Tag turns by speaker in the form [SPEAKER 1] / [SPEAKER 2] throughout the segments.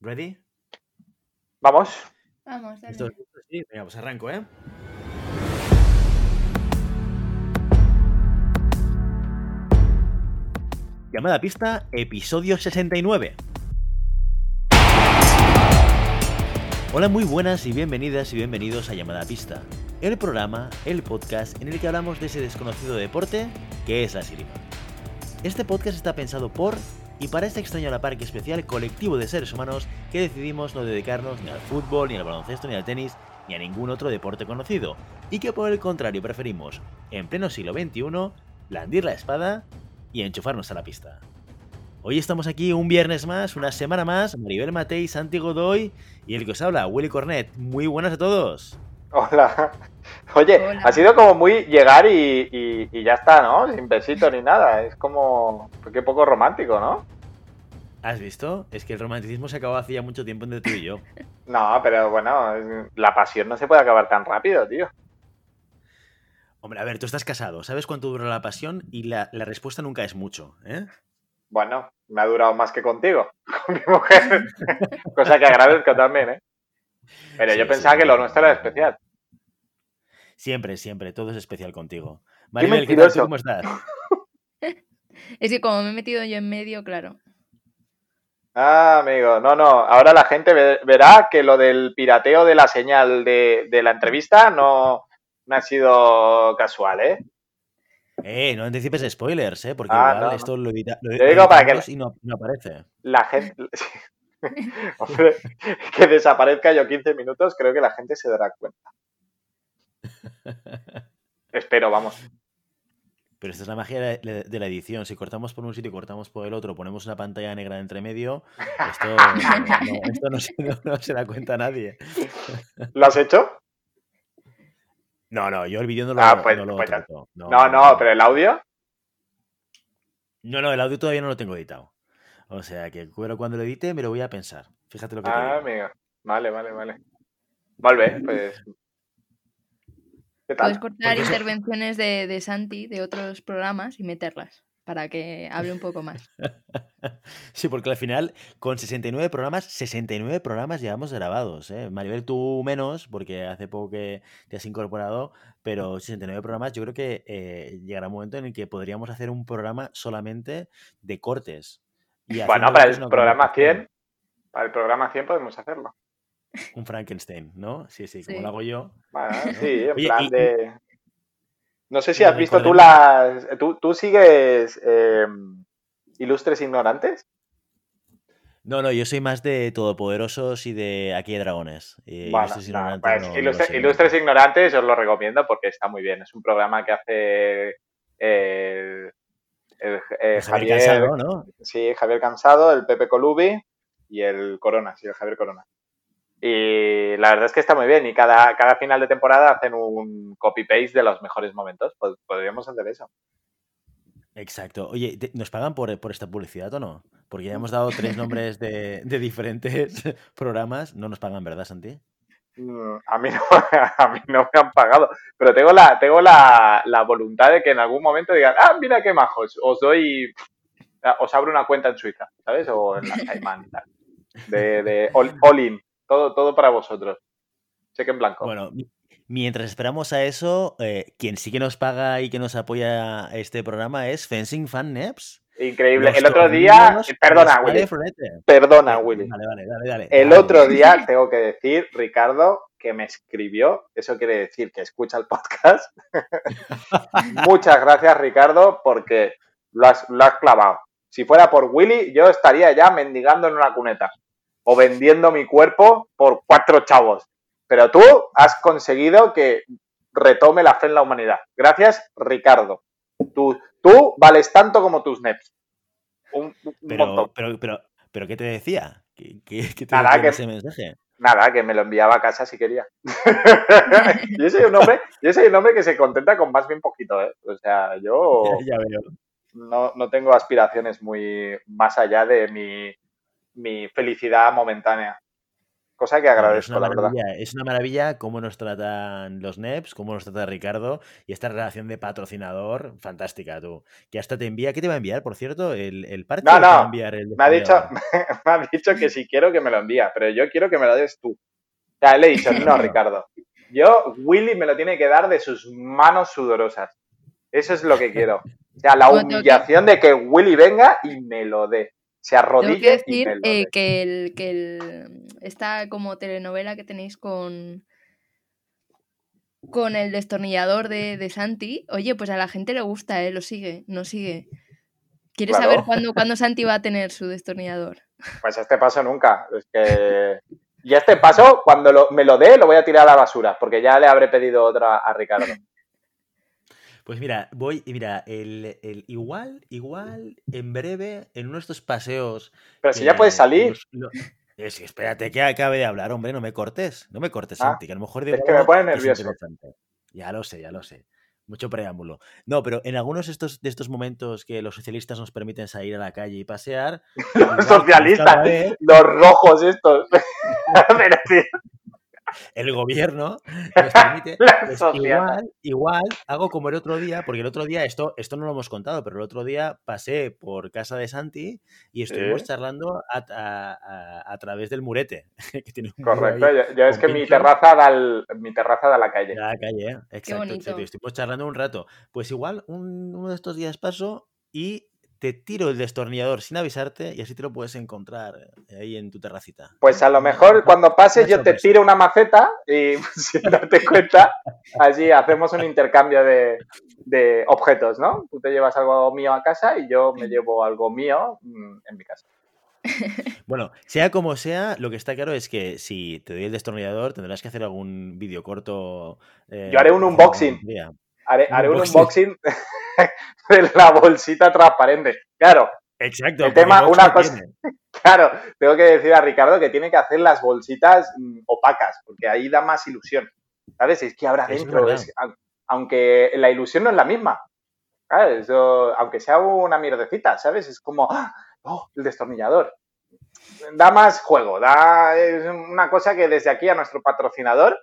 [SPEAKER 1] ¿Ready?
[SPEAKER 2] Vamos.
[SPEAKER 3] Vamos, dale.
[SPEAKER 1] ¿Esto sí? Venga, pues arranco, ¿eh? Llamada a pista, episodio 69. Hola, muy buenas y bienvenidas y bienvenidos a Llamada a Pista, el programa, el podcast en el que hablamos de ese desconocido deporte que es la esgrima. Este podcast está pensado por y para este extraño la par que especial colectivo de seres humanos que decidimos no dedicarnos ni al fútbol, ni al baloncesto, ni al tenis, ni a ningún otro deporte conocido, y que por el contrario preferimos, en pleno siglo XXI, blandir la espada y enchufarnos a la pista. Hoy estamos aquí un viernes más, una semana más, Maribel Matei, Santi Godoy y el que os habla, Willy Cornet. Muy buenas a todos.
[SPEAKER 2] Hola. Oye,
[SPEAKER 3] Hola.
[SPEAKER 2] ha sido como muy llegar y, y- y ya está, ¿no? Sin besito ni nada. Es como. Qué poco romántico, ¿no?
[SPEAKER 1] ¿Has visto? Es que el romanticismo se acabó hace ya mucho tiempo entre tú y yo.
[SPEAKER 2] No, pero bueno, la pasión no se puede acabar tan rápido, tío.
[SPEAKER 1] Hombre, a ver, tú estás casado, ¿sabes cuánto dura la pasión? Y la, la respuesta nunca es mucho, ¿eh?
[SPEAKER 2] Bueno, me ha durado más que contigo, con mi mujer. Cosa que agradezco también, ¿eh? Pero
[SPEAKER 1] Sí,
[SPEAKER 2] yo
[SPEAKER 1] sí,
[SPEAKER 2] pensaba que lo nuestro era especial.
[SPEAKER 1] Siempre, siempre, todo es especial contigo. Maribel, ¿qué tal? ¿Tú
[SPEAKER 2] mentiroso.
[SPEAKER 1] cómo estás?
[SPEAKER 3] Es que como me he metido yo en medio, claro.
[SPEAKER 2] Ah, amigo, no, no. Ahora la gente ve- verá que lo del pirateo de la señal de, de la entrevista no, no ha sido casual, ¿eh?
[SPEAKER 1] Eh, no anticipes spoilers, ¿eh? Porque
[SPEAKER 2] Ah,
[SPEAKER 1] igual
[SPEAKER 2] no, no.
[SPEAKER 1] esto lo, edita, lo
[SPEAKER 2] Yo digo para que-
[SPEAKER 1] y no, no aparece.
[SPEAKER 2] La gente. Hombre, que desaparezca yo 15 minutos, creo que la gente se dará cuenta. Espero, vamos.
[SPEAKER 1] Pero esta es la magia de la, de edición. Si cortamos por un sitio y cortamos por el otro, ponemos una pantalla negra entre medio, esto, no, esto no, se, no- no se da cuenta nadie.
[SPEAKER 2] ¿Lo has hecho?
[SPEAKER 1] No, no, yo el vídeo no lo,
[SPEAKER 2] Ah, pues-
[SPEAKER 1] no lo
[SPEAKER 2] pues
[SPEAKER 1] trato.
[SPEAKER 2] No, no, pero el audio.
[SPEAKER 1] No, no, el audio todavía no lo tengo editado. O sea que cuando lo edite me lo voy a pensar. Fíjate lo que te
[SPEAKER 2] Ah,
[SPEAKER 1] digo.
[SPEAKER 2] amigo. Vale, vale, vale. Vale, pues. ¿Qué
[SPEAKER 3] Puedes cortar
[SPEAKER 1] eso-
[SPEAKER 3] intervenciones de, de Santi de otros programas y meterlas para que hable un poco más.
[SPEAKER 1] Sí, porque al final, con 69 programas, 69 programas llevamos grabados. ¿eh? Maribel, tú menos, porque hace poco que te has incorporado, pero 69 programas, yo creo que eh, llegará un momento en el que podríamos hacer un programa solamente de cortes. Y
[SPEAKER 2] Bueno, para el programa
[SPEAKER 1] conversación.
[SPEAKER 2] 100, para el programa 100 podemos hacerlo.
[SPEAKER 1] Un Frankenstein, ¿no? Sí, sí, como
[SPEAKER 3] Sí.
[SPEAKER 1] lo hago yo.
[SPEAKER 2] Bueno, sí, en
[SPEAKER 1] Oye,
[SPEAKER 2] plan
[SPEAKER 1] y-
[SPEAKER 2] de. No sé si has visto tú las. ¿Tú, tú sigues eh, Ilustres Ignorantes?
[SPEAKER 1] No, no, yo soy más de Todopoderosos y de Aquí hay dragones. Y
[SPEAKER 2] Bueno,
[SPEAKER 1] Ilustres
[SPEAKER 2] no,
[SPEAKER 1] Ignorantes
[SPEAKER 2] pues
[SPEAKER 1] no- no.
[SPEAKER 2] Ilustres Ignorantes os lo recomiendo porque está muy bien. Es un programa que hace eh, el, eh,
[SPEAKER 1] Javier
[SPEAKER 2] Javier,
[SPEAKER 1] Cansado, ¿no?
[SPEAKER 2] sí, Javier Cansado, el Pepe Colubi y el Corona, sí, el Javier Corona. Y la verdad es que está muy bien y cada, cada final de temporada hacen un copy-paste de los mejores momentos. Pues podríamos hacer eso.
[SPEAKER 1] Exacto. Oye, ¿te- ¿nos pagan por, por esta publicidad o no? Porque ya hemos dado tres nombres de, de diferentes programas. No nos pagan, ¿verdad, Santi?
[SPEAKER 2] Mm, A mí no, a mí no me han pagado, pero tengo la, tengo la, la voluntad de que en algún momento digan, ah, mira qué majos, os doy, os abro una cuenta en Suiza, ¿sabes? O en la Caimán y tal. De, de all, all in, todo, todo para vosotros. Cheque en blanco.
[SPEAKER 1] Bueno, mi- mientras esperamos a eso, eh, quien sí que nos paga y que nos apoya este programa es Fencing Fan Neps.
[SPEAKER 2] Increíble.
[SPEAKER 1] Los
[SPEAKER 2] El otro día,
[SPEAKER 1] tornillos
[SPEAKER 2] perdona, Willy, perdona,
[SPEAKER 1] Eh,
[SPEAKER 2] Willy.
[SPEAKER 1] Vale, vale, dale, dale.
[SPEAKER 2] El
[SPEAKER 1] dale.
[SPEAKER 2] otro día tengo que decir, Ricardo, que me escribió, eso quiere decir que escucha el podcast. Muchas gracias, Ricardo, porque lo has, lo has clavado. Si fuera por Willy, yo estaría ya mendigando en una cuneta o vendiendo mi cuerpo por cuatro chavos. Pero tú has conseguido que retome la fe en la humanidad. Gracias, Ricardo. Tú, tú vales tanto como tus NEPs. Un, un
[SPEAKER 1] Pero,
[SPEAKER 2] montón.
[SPEAKER 1] pero, pero, pero, ¿qué te decía? ¿Qué, qué- qué te
[SPEAKER 2] Nada,
[SPEAKER 1] decía
[SPEAKER 2] que-
[SPEAKER 1] ese mensaje?
[SPEAKER 2] Nada, que me lo enviaba a casa si quería. yo soy un hombre, yo soy un hombre que se contenta con más bien poquito, ¿eh? O sea, yo
[SPEAKER 1] Ya, ya veo.
[SPEAKER 2] no, no tengo aspiraciones muy más allá de mi, mi felicidad momentánea. Cosa que agradezco, la verdad.
[SPEAKER 1] Es una maravilla cómo nos tratan los NEPs, cómo nos trata Ricardo y esta relación de patrocinador, fantástica, tú. Que hasta te envía, ¿qué te va a enviar, por cierto? ¿El, el parche?
[SPEAKER 2] No, no, me, ha dicho, me ha dicho que si quiero que me lo envía, pero yo quiero que me lo des tú. O sea, le he dicho, no, Ricardo. Yo, Willy me lo tiene que dar de sus manos sudorosas. Eso es lo que quiero. O sea, la humillación de que Willy venga y me lo dé se arrodille.
[SPEAKER 3] Tengo decir eh, que, el, que el, esta como telenovela que tenéis con con el destornillador de, de, Santi, oye, pues a la gente le gusta, ¿eh? Lo sigue, no sigue. ¿Quieres saber cuándo, cuándo, Santi va a tener su destornillador?
[SPEAKER 2] Pues este paso nunca. Es que... Y este paso, cuando me lo dé, lo voy a tirar a la basura, porque ya le habré pedido otra a Ricardo.
[SPEAKER 1] Pues mira, voy, y mira, el, el, igual, igual, en breve, en uno de estos paseos.
[SPEAKER 2] Pero si ya puedes salir.
[SPEAKER 1] es, espérate que acabe de hablar, hombre, no me cortes, no me cortes, ah, Santi, que a lo mejor
[SPEAKER 2] digo. Es que me pone nervioso.
[SPEAKER 1] Ya lo sé, ya lo sé. Mucho preámbulo. No, pero en algunos de estos, de estos momentos que los socialistas nos permiten salir a la calle y pasear.
[SPEAKER 2] los socialistas, los rojos estos.
[SPEAKER 1] el gobierno nos permite. Pues igual, igual hago como el otro día, porque el otro día, esto, esto no lo hemos contado, pero el otro día pasé por casa de Santi y estuvimos charlando a, través del murete.
[SPEAKER 2] Correcto, ya, es que mi terraza, da mi terraza da a la calle.
[SPEAKER 1] Da la calle, exacto. Estuvimos charlando un rato. Pues igual, uno de estos días paso y te tiro el destornillador sin avisarte y así te lo puedes encontrar eh, ahí en tu terracita.
[SPEAKER 2] Pues a lo mejor cuando pases yo te tiro una maceta y sin darte cuenta, allí hacemos un intercambio de, objetos, ¿no? Tú te llevas algo mío a casa y yo me llevo algo mío mm, en mi casa.
[SPEAKER 1] Bueno, sea como sea, lo que está claro es que si te doy el destornillador tendrás que hacer algún vídeo corto.
[SPEAKER 2] Eh, yo haré un unboxing. Haré, un unboxing de la bolsita transparente. Claro.
[SPEAKER 1] Exacto.
[SPEAKER 2] El tema, una cosa. Claro, tengo que decir a Ricardo que tiene que hacer las bolsitas mm, opacas, porque ahí da más ilusión. ¿Sabes? Es que habrá dentro. aunque la ilusión no es la misma. aunque sea una mierdecita, ¿sabes? Es como, ¡ah! ¡oh! El destornillador. Da más juego, da es una cosa que desde aquí a nuestro patrocinador,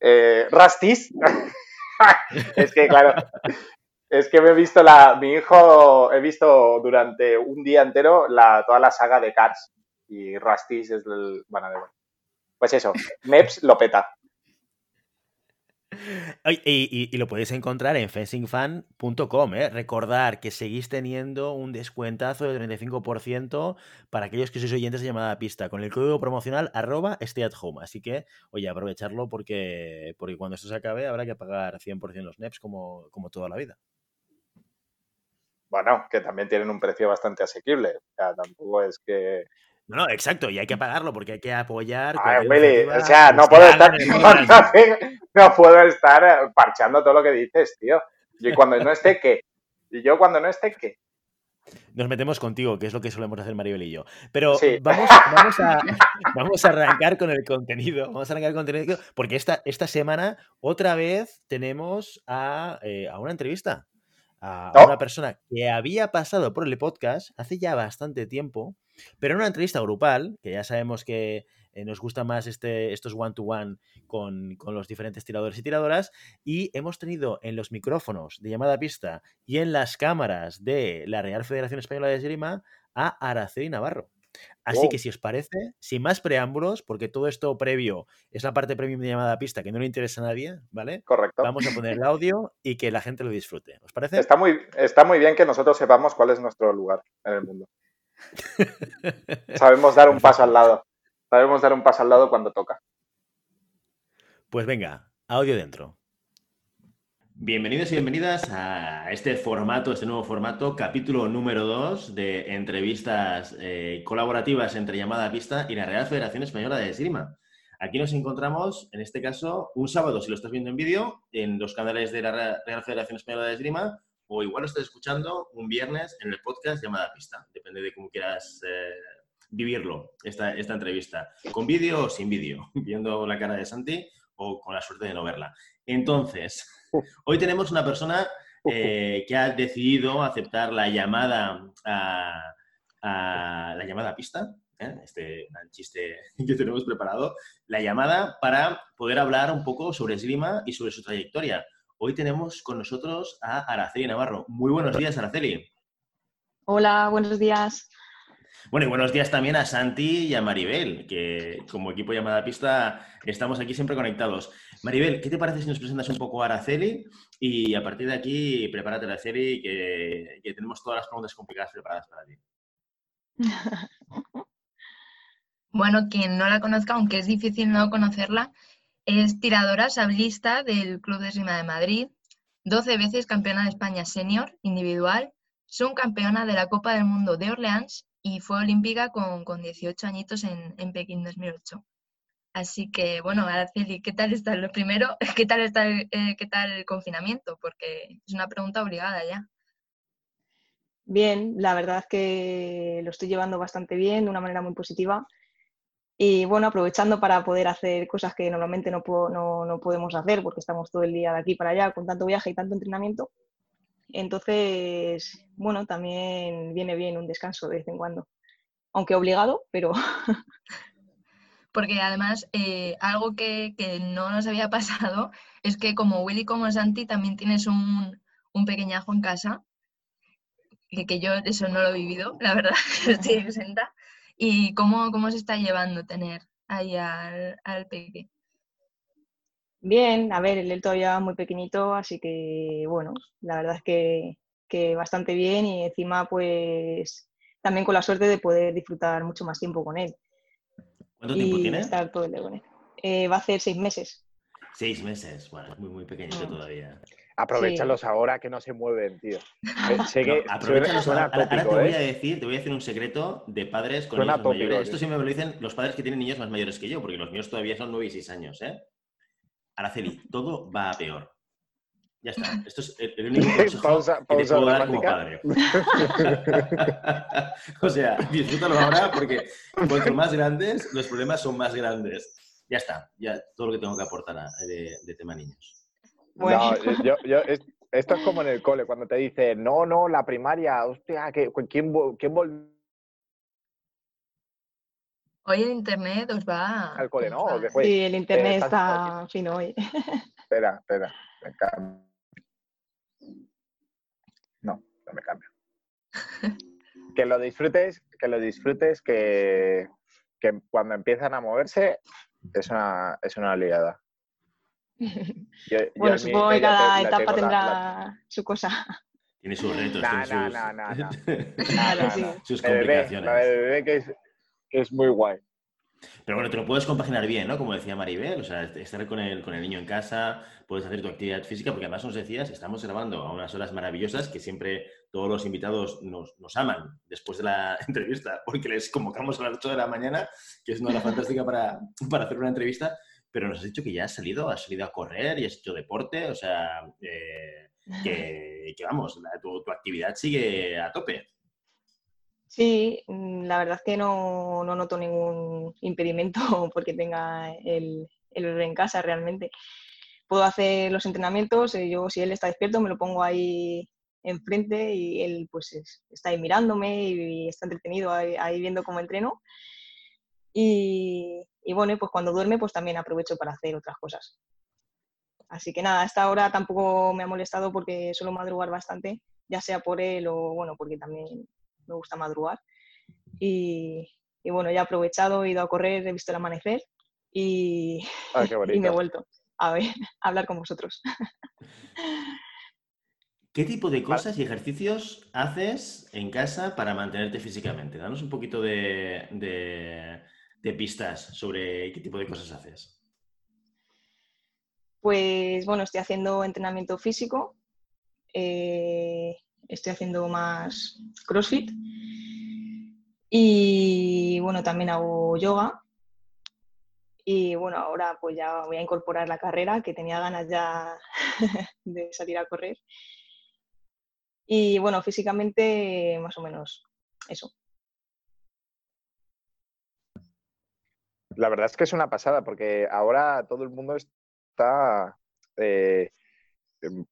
[SPEAKER 2] eh, Rastis, es que, claro, es que me he visto la. Mi hijo, he visto durante un día entero la, toda la saga de Cars. Y Rastis es el. Bueno, Pues eso, Meps lo peta.
[SPEAKER 1] Y, lo podéis encontrar en fencingfan.com. ¿eh? Recordar que seguís teniendo un descuentazo del 35% para aquellos que sois oyentes de llamada pista con el código promocional arroba stay at home. Así que, oye, aprovecharlo porque, porque cuando esto se acabe habrá que pagar 100% los NEPs como, como toda la vida.
[SPEAKER 2] Bueno, que también tienen un precio bastante asequible. O sea, tampoco es que
[SPEAKER 1] no, no, exacto, y hay que pagarlo porque hay que apoyar.
[SPEAKER 2] o sea, no puedo, estar, no, puedo estar parchando todo lo que dices, tío. Y cuando no esté, ¿qué? Y yo cuando no esté, ¿qué?
[SPEAKER 1] Nos metemos contigo, que es lo que solemos hacer Maribel y yo. Pero vamos, vamos, a, arrancar con el contenido. Vamos a arrancar con el contenido, porque esta, esta semana otra vez tenemos a, eh, a una entrevista a, una persona que había pasado por el podcast hace ya bastante tiempo pero en una entrevista grupal, que ya sabemos que eh, nos gusta más este, estos one-to-one con, los diferentes tiradores y tiradoras, y hemos tenido en los micrófonos de llamada a pista y en las cámaras de la Real Federación Española de Esgrima a Araceli Navarro. Así que si os parece, sin más preámbulos, porque todo esto previo es la parte premium de llamada a pista que no le interesa a nadie, ¿vale?
[SPEAKER 2] Correcto.
[SPEAKER 1] Vamos a poner el audio y que la gente lo disfrute. ¿Os parece?
[SPEAKER 2] Está muy, está muy bien que nosotros sepamos cuál es nuestro lugar en el mundo. Sabemos dar un paso al lado. Sabemos dar un paso al lado cuando toca.
[SPEAKER 1] Pues venga, audio dentro. Bienvenidos y bienvenidas a este formato, este nuevo formato, capítulo número 2 de entrevistas eh, colaborativas entre Llamada a Pista y la Real Federación Española de Esgrima. Aquí nos encontramos, en este caso, un sábado, si lo estás viendo en vídeo, en los canales de la Real Federación Española de Esgrima, o igual lo estás escuchando un viernes en el podcast llamada Pista, depende de cómo quieras eh, vivirlo, esta, esta entrevista, con vídeo o sin vídeo, viendo la cara de Santi o con la suerte de no verla. Entonces, hoy tenemos una persona eh, que ha decidido aceptar la llamada a, la llamada pista, ¿eh? este gran chiste que tenemos preparado, la llamada para poder hablar un poco sobre esgrima y sobre su trayectoria. Hoy tenemos con nosotros a Araceli Navarro. Muy buenos días, Araceli.
[SPEAKER 4] Hola, buenos días.
[SPEAKER 1] Bueno, y buenos días también a Santi y a Maribel, que como equipo llamada pista estamos aquí siempre conectados. Maribel, ¿qué te parece si nos presentas un poco a Araceli? Y a partir de aquí, prepárate, Araceli, que, que tenemos todas las preguntas complicadas preparadas para ti.
[SPEAKER 3] Bueno, quien no la conozca, aunque es difícil no conocerla, es tiradora sablista del Club de Esgrima de Madrid, 12 veces campeona de España senior individual, campeona de la Copa del Mundo de Orleans y fue olímpica con, 18 añitos en, en, Pekín 2008. Así que, bueno, Araceli, ¿qué tal está lo primero? ¿Qué tal está el, eh, qué tal el confinamiento? Porque es una pregunta obligada ya.
[SPEAKER 4] Bien, la verdad es que lo estoy llevando bastante bien, de una manera muy positiva. Y bueno, aprovechando para poder hacer cosas que normalmente no, no, no podemos hacer porque estamos todo el día de aquí para allá con tanto viaje y tanto entrenamiento. Entonces, bueno, también viene bien un descanso de vez en cuando, aunque obligado, pero...
[SPEAKER 3] Porque además, eh, algo que, no nos había pasado es que como Willy como Santi también tienes un, pequeñajo en casa, que, que, yo eso no lo he vivido, la verdad, estoy exenta. ¿Y cómo, cómo se está llevando tener ahí al, al peque?
[SPEAKER 4] Bien, a ver, él todavía muy pequeñito, así que bueno, la verdad es que, que, bastante bien y encima pues también con la suerte de poder disfrutar mucho más tiempo con él.
[SPEAKER 1] ¿Cuánto tiempo tiene?
[SPEAKER 4] Estar todo el día con él. Eh, va a ser seis meses.
[SPEAKER 1] Seis meses, bueno, es muy, muy pequeñito mm. todavía.
[SPEAKER 2] Aprovechalos ahora que no se mueven, tío.
[SPEAKER 1] aprovechalos ahora, te voy a ¿eh? decir, te voy a decir un secreto de padres con niños mayores. Esto siempre me lo dicen los padres que tienen niños más mayores que yo, porque los míos todavía son nueve y seis años, ¿eh? Araceli, todo va a peor. Ya está. Esto es el, único consejo pausa, que te puedo dar como padre. o sea, disfrútalo ahora porque cuanto más grandes, los problemas son más grandes. Ya está. Ya todo lo que tengo que aportar de, tema niños.
[SPEAKER 2] No, yo, yo, esto es como en el cole, cuando te dice, no, no, la primaria, hostia, ¿quién, quién volvió?
[SPEAKER 3] Hoy el internet os va.
[SPEAKER 2] Al cole, ¿no?
[SPEAKER 4] Sí, el internet está fino hoy.
[SPEAKER 2] Espera, espera. Me cambio. No, no me cambio. que lo disfrutes, que lo disfrutes, que, que cuando empiezan a moverse es una, es una liada.
[SPEAKER 4] bueno, supongo que cada etapa tendrá su cosa.
[SPEAKER 1] Tiene sus retos,
[SPEAKER 2] tiene sus, no, no,
[SPEAKER 1] no, sus complicaciones.
[SPEAKER 2] La de bebé que es, que es muy guay.
[SPEAKER 1] Pero bueno, te lo puedes compaginar bien, ¿no? Como decía Maribel, o sea, estar con el, con el niño en casa, puedes hacer tu actividad física, porque además nos decías, estamos grabando a unas horas maravillosas que siempre todos los invitados nos, nos aman después de la entrevista, porque les convocamos a las 8 de la mañana, que es una hora fantástica para, para hacer una entrevista, pero nos has dicho que ya has salido, has salido a correr y has hecho deporte, o sea, eh, que, que, vamos, tu, tu actividad sigue a tope.
[SPEAKER 4] Sí, mm, la verdad es que no, noto ningún impedimento porque tenga el, el bebé en casa realmente. Puedo hacer los entrenamientos, eh, yo si él está despierto me lo pongo ahí enfrente y él pues está ahí mirándome y, está entretenido ahí, viendo cómo entreno. Y, y, bueno, pues cuando duerme pues también aprovecho para hacer otras cosas. Así que nada, hasta ahora tampoco me ha molestado porque suelo madrugar bastante, ya sea por él o bueno, porque también me gusta madrugar. Y, bueno, ya he aprovechado, he ido a correr, he visto el amanecer y,
[SPEAKER 2] ah,
[SPEAKER 4] y me he vuelto a, ver, a hablar con vosotros.
[SPEAKER 1] ¿Qué tipo de cosas y ejercicios haces en casa para mantenerte físicamente? Danos un poquito de, de, pistas sobre qué tipo de cosas haces.
[SPEAKER 4] Pues bueno, estoy haciendo entrenamiento físico. Eh, estoy haciendo más CrossFit. Y bueno, también hago yoga. Y bueno, ahora pues ya voy a incorporar la carrera, que tenía ganas ya de salir a correr. Y bueno, físicamente más o menos eso.
[SPEAKER 2] La verdad es que es una pasada, porque ahora todo el mundo está, eh,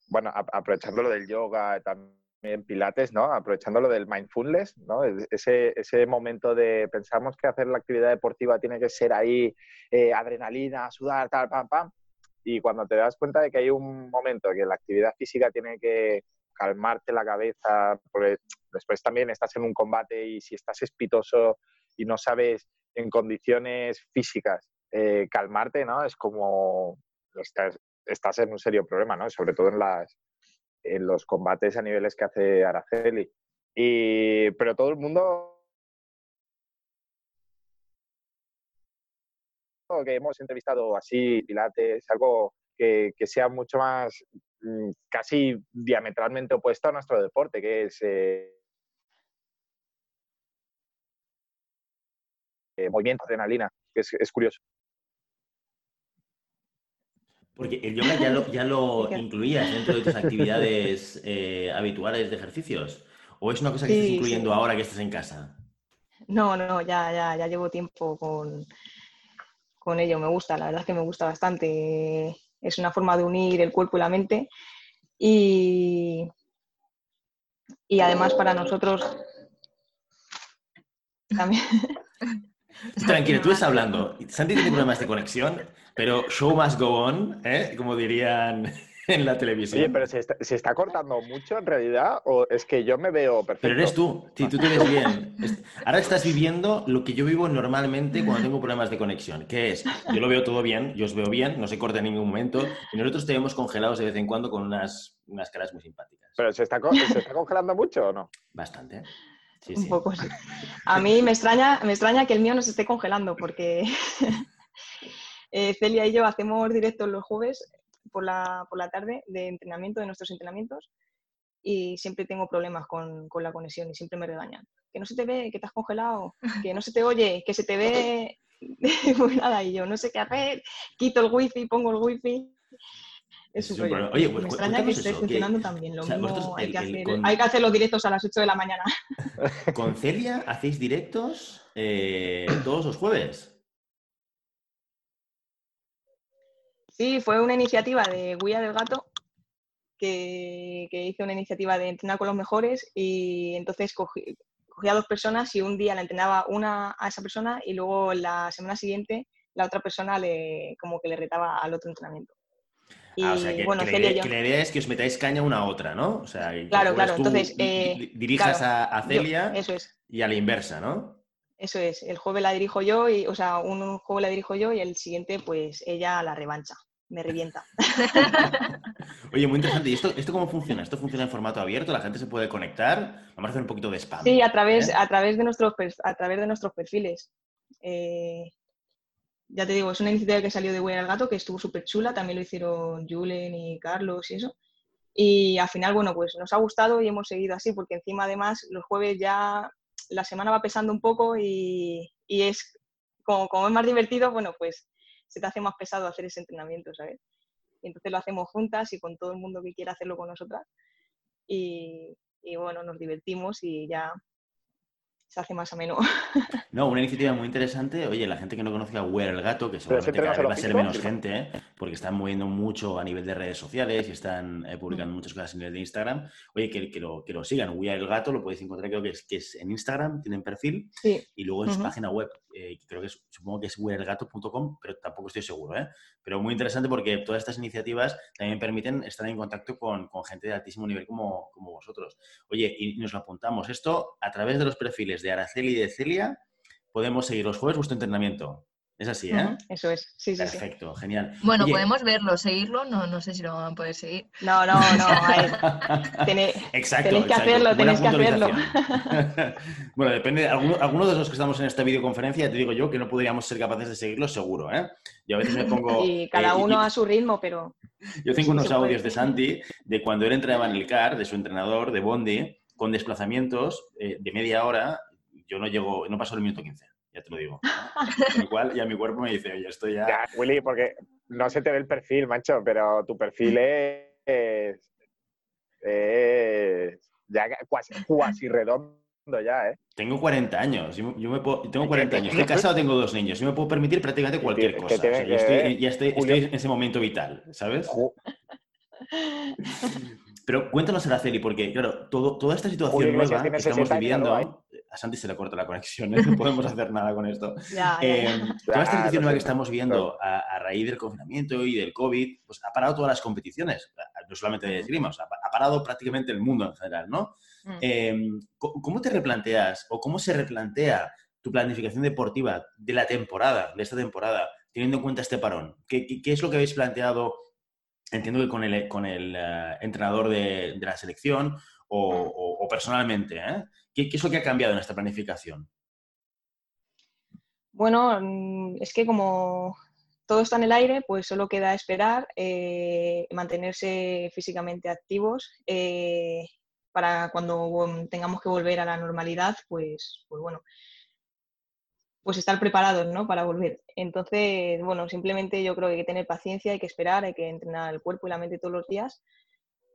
[SPEAKER 2] bueno, aprovechando lo del yoga, también
[SPEAKER 5] en Pilates, ¿no? Aprovechando lo del mindfulness, ¿no? Ese, ese momento de pensamos que hacer la actividad deportiva tiene que ser ahí eh, adrenalina, sudar, tal, pam, pam. Y cuando te das cuenta de que hay un momento que la actividad física tiene que calmarte la cabeza, porque después también estás en un combate y si estás espitoso y no sabes en condiciones físicas eh, calmarte, ¿no? Es como estás, estás en un serio problema, ¿no? Sobre todo en las, en los combates a niveles que hace Araceli. Y, pero todo el mundo que hemos entrevistado así, Pilates, algo que, sea mucho más mm, casi diametralmente opuesto a nuestro deporte, que es eh, eh, movimiento, adrenalina, que es curioso.
[SPEAKER 1] Porque el yoga ya lo, ya lo incluías dentro de tus actividades eh, habituales de ejercicios. ¿O es una cosa que estás incluyendo ahora que estás en casa?
[SPEAKER 4] No, no, ya, ya, ya llevo tiempo con, con ello. Me gusta, la verdad es que me gusta bastante. Es una forma de unir el cuerpo y la mente. Y, y además para nosotros también.
[SPEAKER 1] Tranquilo, tú estás hablando. Santi tiene problemas de conexión, pero show must go on, ¿eh? como dirían en la televisión.
[SPEAKER 5] Oye, pero ¿se está, cortando mucho en realidad o es que yo me veo perfecto?
[SPEAKER 1] Pero eres tú, sí, tú te ves bien. Ahora estás viviendo lo que yo vivo normalmente cuando tengo problemas de conexión, que es, yo lo veo todo bien, yo os veo bien, no se corta en ningún momento, y nosotros te vemos congelados de vez en cuando con unas, unas caras muy simpáticas.
[SPEAKER 5] ¿Pero se está, se está congelando mucho o no?
[SPEAKER 1] Bastante
[SPEAKER 4] un poco sí. A mí me extraña, me extraña que el mío no se esté congelando porque eh, Celia y yo hacemos directos los jueves por la, por la tarde de entrenamiento, de nuestros entrenamientos, y siempre tengo problemas con, con, la conexión y siempre me regañan. Que no se te ve, que te has congelado, que no se te oye, que se te ve... pues nada, y yo no sé qué hacer, quito el wifi, pongo el wifi es Oye, pues, Me extraña que esté funcionando también. Lo mismo hay, que hacer, los directos a las 8 de la mañana.
[SPEAKER 1] ¿Con Celia hacéis directos eh, todos los jueves?
[SPEAKER 4] Sí, fue una iniciativa de Guía del Gato que, hizo una iniciativa de entrenar con los mejores y entonces cogí, a dos personas y un día la entrenaba una a esa persona y luego la semana siguiente la otra persona le, como que le retaba al otro entrenamiento.
[SPEAKER 1] Ah, o sea, que, bueno, la idea es que os metáis caña una a otra, ¿no? O sea,
[SPEAKER 4] claro, claro. Entonces, eh,
[SPEAKER 1] dirijas a, Celia y a la inversa, ¿no?
[SPEAKER 4] Eso es. El jueves la dirijo yo, y, o sea, un juego la dirijo yo y el siguiente, pues ella la revancha. Me revienta.
[SPEAKER 1] Oye, muy interesante. ¿Y esto, esto cómo funciona? ¿Esto funciona en formato abierto? ¿La gente se puede conectar? Vamos a hacer un poquito de spam.
[SPEAKER 4] Sí, a través, ¿eh? a través, de, nuestros, a través de nuestros perfiles. Eh, ya te digo, es una iniciativa que salió de Huella al Gato, que estuvo súper chula, también lo hicieron Julen y Carlos y eso. Y al final, bueno, pues nos ha gustado y hemos seguido así, porque encima además los jueves ya la semana va pesando un poco y, es como, como, es más divertido, bueno, pues se te hace más pesado hacer ese entrenamiento, ¿sabes? Y entonces lo hacemos juntas y con todo el mundo que quiera hacerlo con nosotras. Y, y bueno, nos divertimos y ya se hace más ameno.
[SPEAKER 1] No, una iniciativa muy interesante. Oye, la gente que no conozca Where el Gato, que seguramente cada vez va a ser menos gente, ¿eh? porque están moviendo mucho a nivel de redes sociales y están eh, publicando muchas cosas en el de Instagram. Oye, que, que, lo, que lo sigan. Where el Gato lo podéis encontrar, creo que es, que es en Instagram, tienen perfil, y luego en su página web, eh, creo que es, supongo que es whereelgato.com, pero tampoco estoy seguro. ¿eh? Pero muy interesante porque todas estas iniciativas también permiten estar en contacto con, con gente de altísimo nivel como, como vosotros. Oye, y nos lo apuntamos. Esto a través de los perfiles de Araceli y de Celia podemos seguir los jueves vuestro entrenamiento. Es así, ¿eh?
[SPEAKER 4] eso es, sí,
[SPEAKER 1] sí. Perfecto, genial.
[SPEAKER 3] Bueno, podemos verlo, seguirlo, no, no sé si lo van a poder seguir.
[SPEAKER 4] No, no, no. tenéis, exacto, tenéis que hacerlo, tenéis que hacerlo.
[SPEAKER 1] bueno, depende, algunos de los que estamos en esta videoconferencia, te digo yo que no podríamos ser capaces de seguirlo seguro, ¿eh? Yo a veces me pongo...
[SPEAKER 4] Y cada eh, uno a su ritmo, pero...
[SPEAKER 1] Yo tengo unos audios de Santi de cuando él entrenaba en el CAR, de su entrenador, de Bondi, con desplazamientos eh, de media hora, yo no llego, no paso el minuto 15 ya te lo digo. Igual, y a mi cuerpo me dice, oye, esto ya...
[SPEAKER 5] Ya, Willy, porque no se te ve el perfil, macho, pero tu perfil es... es ya cuasi, redondo ya, ¿eh?
[SPEAKER 1] Tengo 40 años, yo, me tengo 40 años, estoy casado, tengo dos niños, yo me puedo permitir prácticamente cualquier cosa. O estoy, ya estoy, estoy, en ese momento vital, ¿sabes? Pero cuéntanos, Araceli, porque, claro, todo, toda esta situación nueva que estamos viviendo, a Santi se le corta la conexión, ¿eh? no podemos hacer nada con esto. Eh, toda esta situación nueva que estamos viviendo a, raíz del confinamiento y del COVID, pues ha parado todas las competiciones, no solamente de esgrima, ha parado prácticamente el mundo en general, ¿no? Mm. Em, ¿Cómo te replanteas o cómo se replantea tu planificación deportiva de la temporada, de esta temporada, teniendo en cuenta este parón? ¿Qué, qué es lo que habéis planteado? Entiendo que con el, con el eh, entrenador de, la selección o, personalmente, ¿eh? ¿Qué, es lo que ha cambiado en esta planificación?
[SPEAKER 4] Bueno, mm, es que como todo está en el aire, pues solo queda esperar, eh, mantenerse físicamente activos para cuando tengamos que volver a la normalidad, pues, pues bueno, pues estar preparados ¿no? para volver. Entonces, bueno, simplemente yo creo que hay que tener paciencia, hay que esperar, hay que entrenar el cuerpo y la mente todos los días.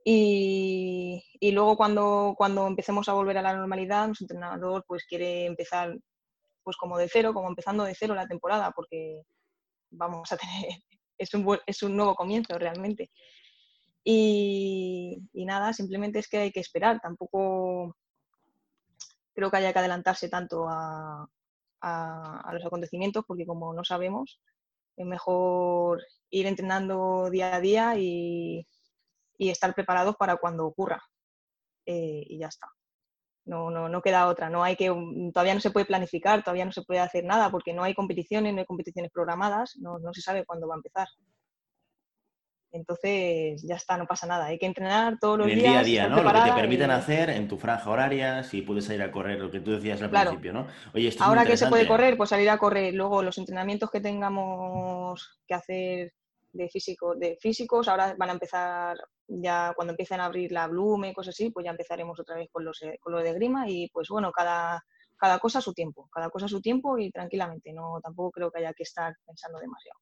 [SPEAKER 4] Y, luego cuando, cuando empecemos a volver a la normalidad, nuestro entrenador pues quiere empezar pues como de cero, como empezando de cero la temporada, porque vamos a tener, es un, es un nuevo comienzo realmente. Y, y, nada, simplemente es que hay que esperar, tampoco creo que haya que adelantarse tanto a, a, los acontecimientos porque como no sabemos, es mejor ir entrenando día a día y, estar preparados para cuando ocurra. Eh, y ya está. No, no, no queda otra. No hay que, todavía no se puede planificar, todavía no se puede hacer nada porque no hay competiciones, no hay competiciones programadas, no, no se sabe cuándo va a empezar. Entonces, ya está, no pasa nada. Hay que entrenar todos los
[SPEAKER 1] días.
[SPEAKER 4] En
[SPEAKER 1] el día a día, ¿no? Lo que te permitan hacer en tu franja horaria, si puedes ir a correr, lo que tú decías al principio, ¿no?
[SPEAKER 4] Oye, esto Ahora que se puede correr, pues salir a correr. Luego, los entrenamientos que tengamos que hacer de, físico, de físicos, ahora van a empezar ya cuando empiecen a abrir la Blume y cosas así, pues ya empezaremos otra vez con los, eh, con lo de grima y pues bueno, cada, cada cosa a su tiempo, cada cosa a su tiempo y tranquilamente. No, tampoco creo que haya que estar pensando demasiado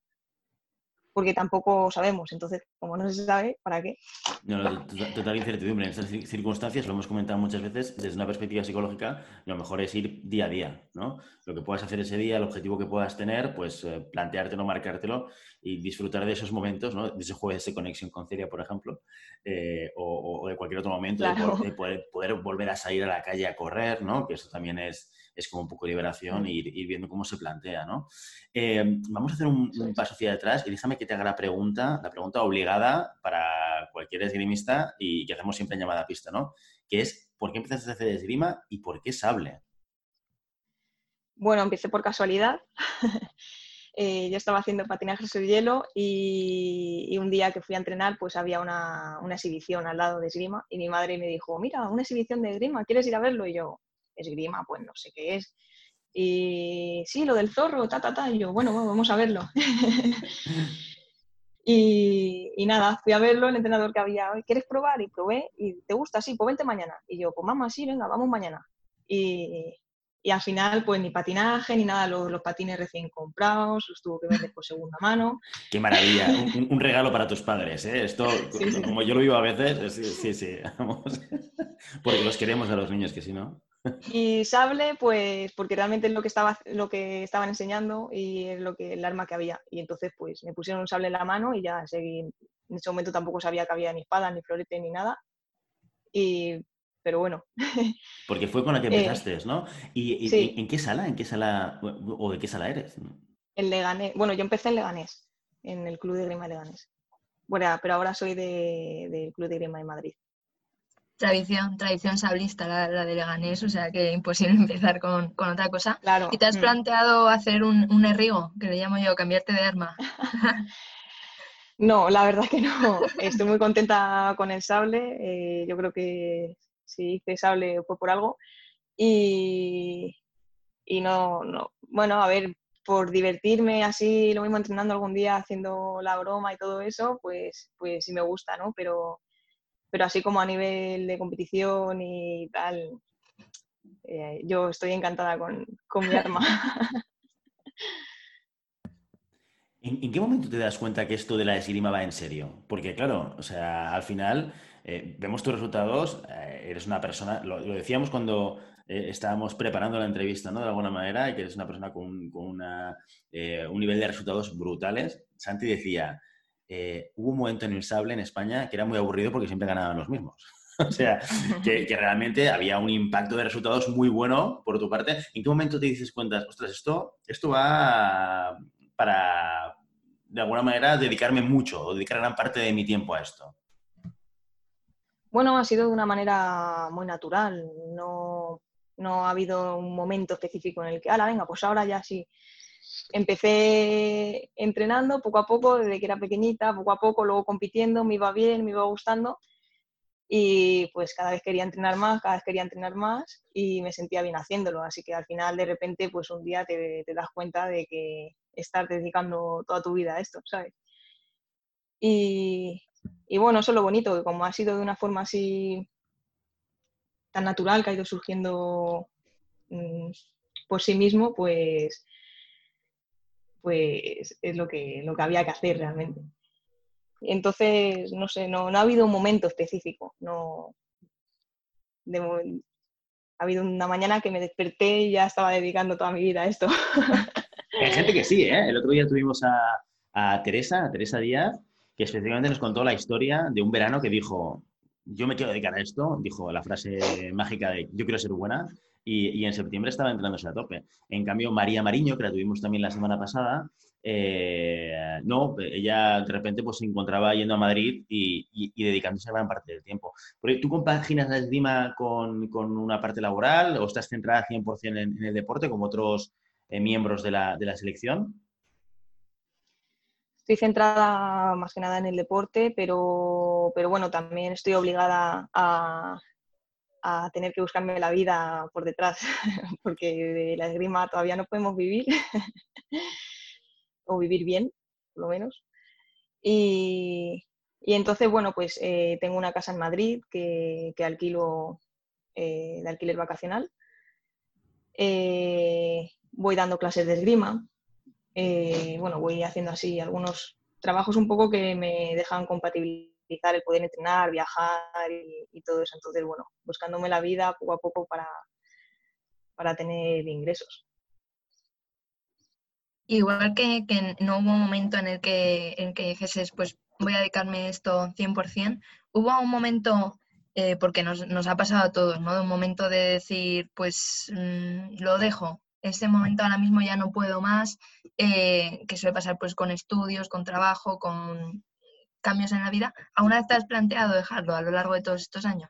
[SPEAKER 4] porque tampoco sabemos. Entonces, como no se sabe, ¿para qué?
[SPEAKER 1] No, total incertidumbre. En estas circunstancias, lo hemos comentado muchas veces, desde una perspectiva psicológica, lo mejor es ir día a día, ¿no? Lo que puedas hacer ese día, el objetivo que puedas tener, pues eh, planteártelo, marcártelo y disfrutar de esos momentos, ¿no? De ese jueves de conexión con Celia, por ejemplo, eh, o, de cualquier otro momento, de, poder, poder, volver a salir a la calle a correr, ¿no? Que eso también es, es como un poco liberación y ir, viendo cómo se plantea, ¿no? Eh, vamos a hacer un, paso hacia atrás y déjame que te haga la pregunta, la pregunta obligada para cualquier esgrimista y que hacemos siempre en llamada a pista, ¿no? Que es, ¿por qué empezaste a hacer esgrima y por qué sable?
[SPEAKER 4] Bueno, empecé por casualidad. Eh, yo estaba haciendo patinaje sobre hielo y, un día que fui a entrenar pues había una, una, exhibición al lado de esgrima y mi madre me dijo, mira, una exhibición de esgrima, ¿quieres ir a verlo? Y yo, esgrima, pues no sé qué es. Y sí, lo del zorro, ta, ta, ta. Y yo, bueno, vamos a verlo. y, nada, fui a verlo, el entrenador que había, ¿quieres probar? Y probé, y ¿te gusta? Sí, pues vente mañana. Y yo, pues mamá, sí, venga, vamos mañana. Y, y al final, pues ni patinaje ni nada, los, patines recién comprados, los tuvo que vender por segunda mano.
[SPEAKER 1] Qué maravilla, un, regalo para tus padres, ¿eh? Esto, como yo lo vivo a veces, sí, sí, sí, vamos. Porque los queremos a los niños, que si no.
[SPEAKER 4] Y sable, pues porque realmente es lo que, estaba, lo que estaban enseñando y es lo que, el arma que había. Y entonces pues me pusieron un sable en la mano y ya seguí. En ese momento tampoco sabía que había ni espada, ni florete, ni nada. Y, pero bueno.
[SPEAKER 1] Porque fue con la que eh, empezaste, ¿no? ¿Y, en qué sala? ¿En qué sala o de qué sala eres?
[SPEAKER 4] En Leganés. Bueno, yo empecé en Leganés, en el Club de Grima de Leganés. Bueno, pero ahora soy del Club de Grima de Madrid.
[SPEAKER 3] Tradición, tradición sablista la, la de Leganés, o sea que imposible empezar con, otra cosa.
[SPEAKER 4] Claro.
[SPEAKER 3] ¿Y te has mm. planteado hacer un, un errigo, que le llamo yo, cambiarte de arma?
[SPEAKER 4] no, la verdad que no. Estoy muy contenta con el sable. Eh, yo creo que si hice sable fue por algo. Y, y no, no, bueno, a ver, por divertirme así, lo mismo entrenando algún día, haciendo la broma y todo eso, pues, pues sí me gusta, ¿no? Pero pero así como a nivel de competición y tal, eh, yo estoy encantada con, mi arma.
[SPEAKER 1] ¿En, qué momento te das cuenta que esto de la esgrima va en serio? Porque claro, o sea, al final eh, vemos tus resultados, eh, eres una persona, lo, decíamos cuando estábamos preparando la entrevista, ¿no? De alguna manera, que eres una persona con, un nivel de resultados brutales. Santi decía, eh, hubo un momento en el sable en España que era muy aburrido porque siempre ganaban los mismos. o sea, que, realmente había un impacto de resultados muy bueno por tu parte. ¿En qué momento te dices cuenta, ostras, esto, esto va para, de alguna manera, dedicarme mucho o dedicar gran parte de mi tiempo a esto?
[SPEAKER 4] Bueno, ha sido de una manera muy natural. No, no ha habido un momento específico en el que, ala, venga, pues ahora ya sí. Empecé entrenando poco a poco, desde que era pequeñita, poco a poco, luego compitiendo, me iba bien, me iba gustando y pues cada vez quería entrenar más, cada vez quería entrenar más y me sentía bien haciéndolo. Así que al final de repente pues un día te, das cuenta de que estás dedicando toda tu vida a esto, ¿sabes? Y, y bueno, eso es lo bonito, que como ha sido de una forma así tan natural que ha ido surgiendo mm, por sí mismo, pues, pues es lo que, lo que había que hacer realmente. Entonces, no sé, no, ha habido un momento específico. No, ha habido una mañana que me desperté y ya estaba dedicando toda mi vida a esto.
[SPEAKER 1] Hay gente que sí, ¿eh? El otro día tuvimos a, a Teresa, a Teresa Díaz, que específicamente nos contó la historia de un verano que dijo, yo me quiero dedicar a esto, dijo la frase mágica de yo quiero ser buena, y, en septiembre estaba entrándose a tope. En cambio, María Mariño, que la tuvimos también la semana pasada, eh, no, ella de repente pues se encontraba yendo a Madrid y, dedicándose a gran parte del tiempo. ¿Tú compaginas la esgrima con, con, una parte laboral o estás centrada 100% en, en el deporte como otros eh, miembros de la, de la selección?
[SPEAKER 4] Estoy centrada más que nada en el deporte, pero, pero bueno, también estoy obligada a, a tener que buscarme la vida por detrás, porque de la esgrima todavía no podemos vivir, o vivir bien, por lo menos. Y, entonces, bueno, pues eh, tengo una casa en Madrid que, alquilo eh, de alquiler vacacional. Eh, voy dando clases de esgrima. bueno, voy haciendo así algunos trabajos un poco que me dejan compatibilizar el poder entrenar, viajar y, todo eso. Entonces, bueno, buscándome la vida poco a poco para, para tener ingresos.
[SPEAKER 3] Igual que, que, no hubo un momento en el que, en que dijeses, pues voy a dedicarme a esto 100%, hubo un momento, eh, porque nos, nos, ha pasado a todos, ¿no? Un momento de decir, pues mm, lo dejo, este momento ahora mismo ya no puedo más, eh, que suele pasar pues con estudios, con trabajo, con cambios en la vida, ¿aún te has planteado dejarlo a lo largo de todos estos años?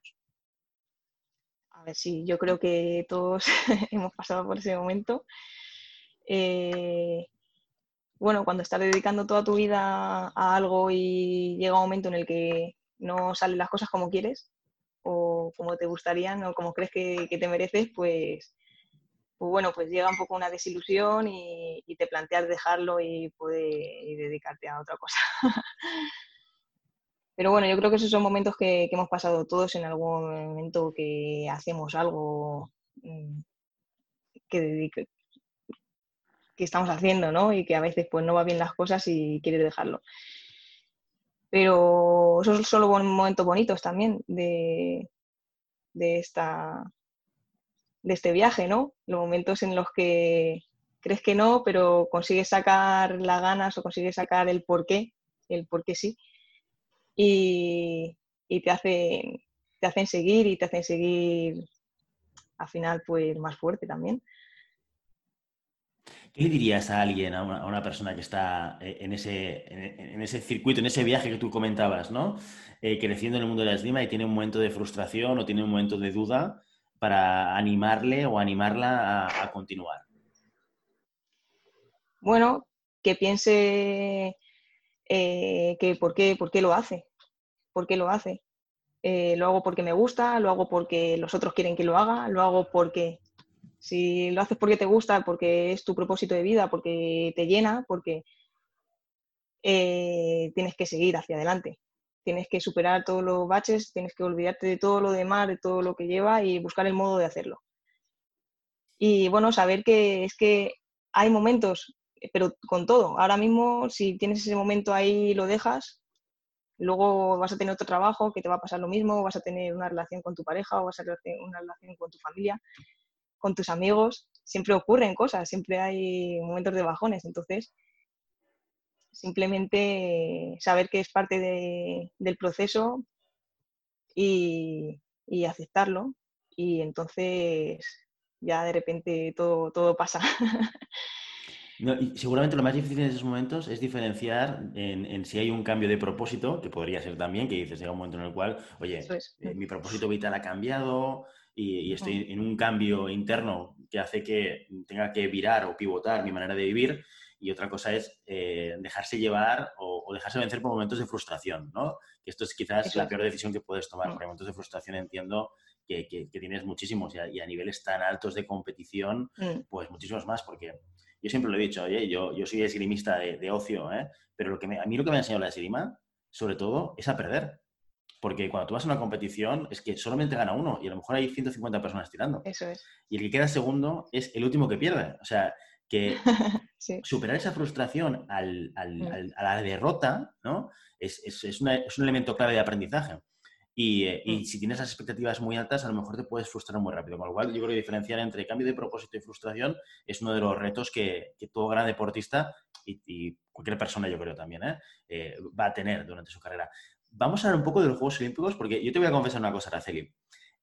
[SPEAKER 4] A ver, sí, yo creo que todos hemos pasado por ese momento. Eh, bueno, cuando estás dedicando toda tu vida a algo y llega un momento en el que no salen las cosas como quieres o como te gustarían o como crees que, te mereces, pues, pues, bueno, pues llega un poco una desilusión y, te planteas dejarlo y, poder, y dedicarte a otra cosa. Pero bueno, yo creo que esos son momentos que, hemos pasado todos en algún momento que hacemos algo mm, que, estamos haciendo, ¿no? Y que a veces pues no va bien las cosas y quieres dejarlo. Pero esos son solo momentos bonitos también de, de, esta, de este viaje, ¿no? Los momentos en los que crees que no, pero consigues sacar las ganas o consigues sacar el por qué, el por qué sí y, te, hacen, te hacen seguir y te hacen seguir al final pues más fuerte también.
[SPEAKER 1] ¿Qué le dirías a alguien, a una, persona que está eh, en ese, en ese, circuito, en ese viaje que tú comentabas, ¿no? Eh, creciendo en el mundo de la esgrima y tiene un momento de frustración o tiene un momento de duda para animarle o animarla a, continuar?
[SPEAKER 4] Bueno, que piense eh, que por qué, por qué lo hace, por qué lo hace. Eh, lo hago porque me gusta, lo hago porque los otros quieren que lo haga, lo hago porque si lo haces porque te gusta, porque es tu propósito de vida, porque te llena, porque eh, tienes que seguir hacia adelante. Tienes que superar todos los baches, tienes que olvidarte de todo lo demás, de todo lo que lleva y buscar el modo de hacerlo. Y bueno, saber que es que hay momentos, pero con todo. Ahora mismo, si tienes ese momento ahí y lo dejas, luego vas a tener otro trabajo que te va a pasar lo mismo, vas a tener una relación con tu pareja o vas a tener una relación con tu familia, con tus amigos. Siempre ocurren cosas, siempre hay momentos de bajones. Entonces, simplemente saber que es parte del proceso y, aceptarlo y entonces ya de repente todo, todo pasa.
[SPEAKER 1] y seguramente lo más difícil en esos momentos es diferenciar en, si hay un cambio de propósito, que podría ser también, que dices, llega un momento en el cual, oye, eh, mi propósito vital ha cambiado y, estoy mm. en un cambio interno que hace que tenga que virar o pivotar mi manera de vivir. Y otra cosa es eh, dejarse llevar o, dejarse vencer por momentos de frustración, ¿no? Que esto es quizás la peor decisión que puedes tomar. Por momentos de frustración entiendo que, que, tienes muchísimos y a, y a, niveles tan altos de competición, mm. pues muchísimos más, porque yo siempre lo he dicho, oye, yo, yo soy esgrimista de, de ocio, ¿eh? pero lo que a mí lo que me ha enseñado la esgrima, sobre todo, es a perder. Porque cuando tú vas a una competición es que solamente gana uno y a lo mejor hay 150 personas tirando.
[SPEAKER 4] Eso es.
[SPEAKER 1] Y el que queda segundo es el último que pierde. O sea, que superar esa frustración al, al, a la derrota ¿no? es, es, es, es, un elemento clave de aprendizaje. Y, eh, y, mm. si tienes las expectativas muy altas, a lo mejor te puedes frustrar muy rápido. Con lo cual, yo creo que diferenciar entre cambio de propósito y frustración es uno de los retos que, que todo gran deportista y, y, cualquier persona, yo creo también, ¿eh? Eh, va a tener durante su carrera. Vamos a hablar un poco de los Juegos Olímpicos, porque yo te voy a confesar una cosa, Araceli.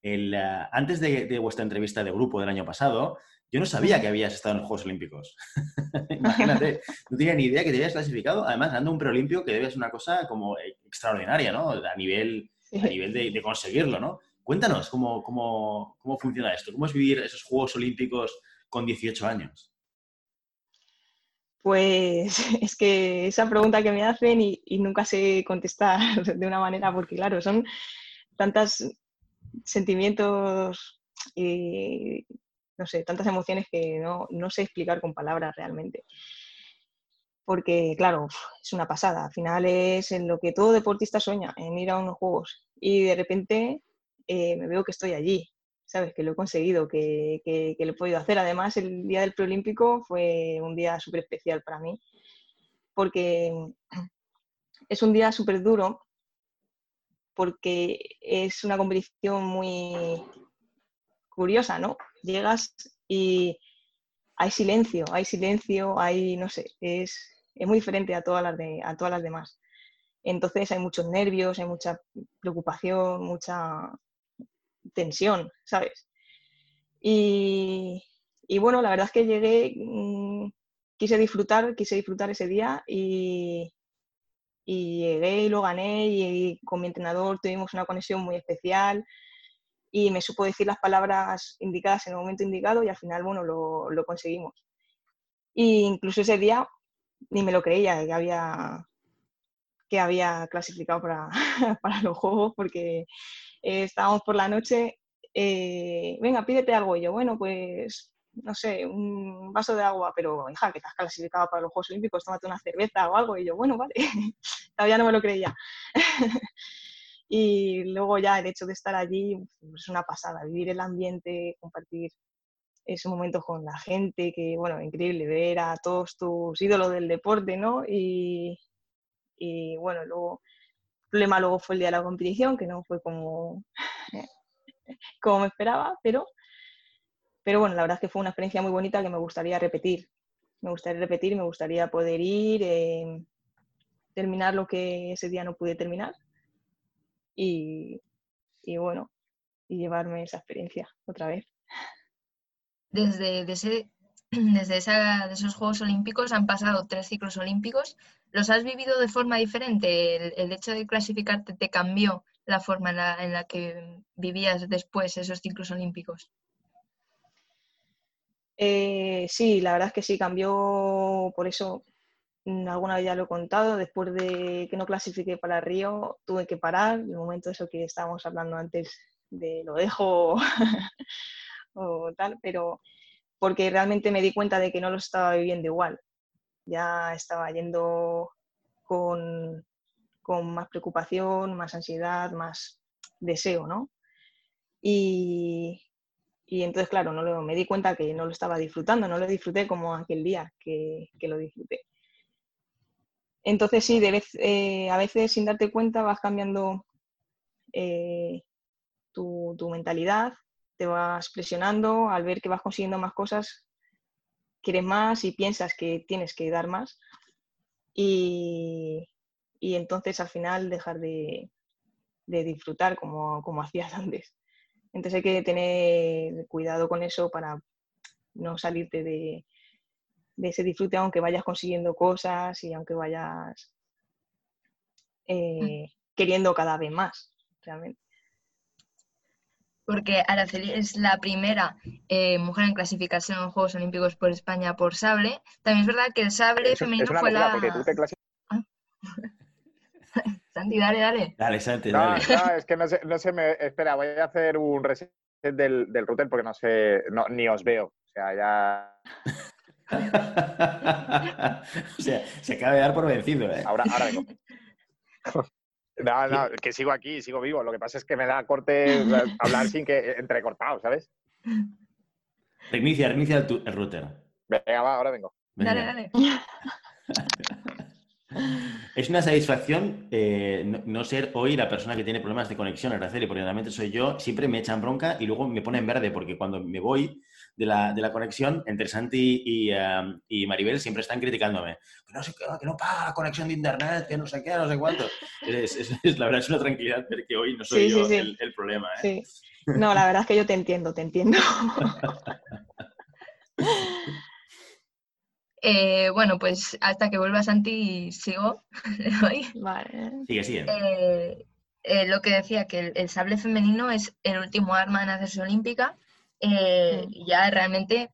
[SPEAKER 1] El, uh, antes de, de, vuestra entrevista de grupo del año pasado, yo no sabía que habías estado en los Juegos Olímpicos. Imagínate, no tenía ni idea que te habías clasificado. Además, dando un preolimpio que debe ser una cosa como extraordinaria, ¿no? A nivel a nivel de, de, conseguirlo, ¿no? Cuéntanos cómo, cómo, cómo funciona esto, cómo es vivir esos Juegos Olímpicos con 18 años.
[SPEAKER 4] Pues es que esa pregunta que me hacen y, y, nunca sé contestar de una manera, porque claro, son tantos sentimientos y, no sé, tantas emociones que no, no sé explicar con palabras realmente porque claro, es una pasada. Al final es en lo que todo deportista sueña, en ir a unos juegos. Y de repente eh, me veo que estoy allí, ¿sabes? Que lo he conseguido, que, que, que, lo he podido hacer. Además, el día del preolímpico fue un día súper especial para mí, porque es un día súper duro, porque es una competición muy curiosa, ¿no? Llegas y hay silencio, hay silencio, hay, no sé, es, es muy diferente a todas las, de, a todas las demás. Entonces hay muchos nervios, hay mucha preocupación, mucha tensión, ¿sabes? Y, y bueno, la verdad es que llegué, mmm, quise disfrutar, quise disfrutar ese día y, y llegué y lo gané y, con mi entrenador tuvimos una conexión muy especial y me supo decir las palabras indicadas en el momento indicado y al final, bueno, lo, lo conseguimos. Y incluso ese día ni me lo creía que había, que había clasificado para, para los juegos porque eh, estábamos por la noche, eh, venga, pídete algo. Y yo, bueno, pues, no sé, un vaso de agua, pero hija, que te has clasificado para los Juegos Olímpicos, tómate una cerveza o algo. Y yo, bueno, vale, todavía no me lo creía. y luego ya el hecho de estar allí pues, es una pasada, vivir el ambiente, compartir ese momento con la gente, que bueno, increíble ver a todos tus ídolos del deporte, ¿no? Y, y bueno, luego, el problema luego fue el día de la competición, que no fue como, como me esperaba, pero, pero bueno, la verdad es que fue una experiencia muy bonita que me gustaría repetir. Me gustaría repetir, me gustaría poder ir, eh, terminar lo que ese día no pude terminar y, y bueno, y llevarme esa experiencia otra vez
[SPEAKER 3] desde, desde, desde esa, de esos Juegos Olímpicos han pasado tres ciclos olímpicos. ¿Los has vivido de forma diferente? ¿El, hecho de clasificarte te cambió la forma en la, en la, que vivías después esos ciclos olímpicos?
[SPEAKER 4] Eh, sí, la verdad es que sí, cambió por eso. Mm, alguna vez ya lo he contado, después de que no clasifiqué para Río, tuve que parar, el momento de eso que estábamos hablando antes de lo dejo o tal, pero porque realmente me di cuenta de que no lo estaba viviendo igual. Ya estaba yendo con, con más preocupación, más ansiedad, más deseo, ¿no? Y, y entonces, claro, no lo, me di cuenta que no lo estaba disfrutando, no lo disfruté como aquel día que, que lo disfruté. Entonces, sí, eh, a veces sin darte cuenta vas cambiando eh, tu, tu, mentalidad te vas presionando, al ver que vas consiguiendo más cosas, quieres más y piensas que tienes que dar más. y, entonces al final dejar de, disfrutar como, como hacías antes. Entonces hay que tener cuidado con eso para no salirte de, ese disfrute aunque vayas consiguiendo cosas y aunque vayas eh, queriendo cada vez más, realmente
[SPEAKER 3] porque Araceli es la primera eh, mujer en clasificación en los Juegos Olímpicos por España por sable. También es verdad que el sable femenino fue la... Ah. Santi, dale, dale.
[SPEAKER 1] Dale, Santi,
[SPEAKER 2] no,
[SPEAKER 1] dale.
[SPEAKER 2] No, es que no se, no se me... Espera, voy a hacer un reset del, del router porque no sé, no, ni os veo. O sea, ya...
[SPEAKER 1] o sea, se acaba de dar por vencido, ¿eh?
[SPEAKER 2] Ahora, ahora vengo. No, no, que sigo aquí, sigo vivo. Lo que pasa es que me da corte hablar sin que entrecortado, ¿sabes?
[SPEAKER 1] Reinicia, reinicia el, router.
[SPEAKER 2] Venga, va, ahora vengo.
[SPEAKER 3] Dale, dale.
[SPEAKER 1] Es una satisfacción eh, no, ser hoy la persona que tiene problemas de conexión, Araceli, porque realmente soy yo, siempre me echan bronca y luego me ponen verde, porque cuando me voy de la, de la conexión, entre Santi y, um, y, Maribel siempre están criticándome. Que no sé qué, que no paga la conexión de internet, que no sé qué, no sé cuánto. Es, es, la verdad es una tranquilidad ver que hoy no soy yo El, el, problema. ¿eh?
[SPEAKER 4] No, la verdad es que yo te entiendo, te entiendo.
[SPEAKER 3] Eh, bueno, pues hasta que vuelva Santi sigo.
[SPEAKER 4] Vale.
[SPEAKER 1] Sigue, sigue.
[SPEAKER 3] Eh, eh, lo que decía, que el, sable femenino es el último arma en hacerse olímpica. Mm. Ya realmente,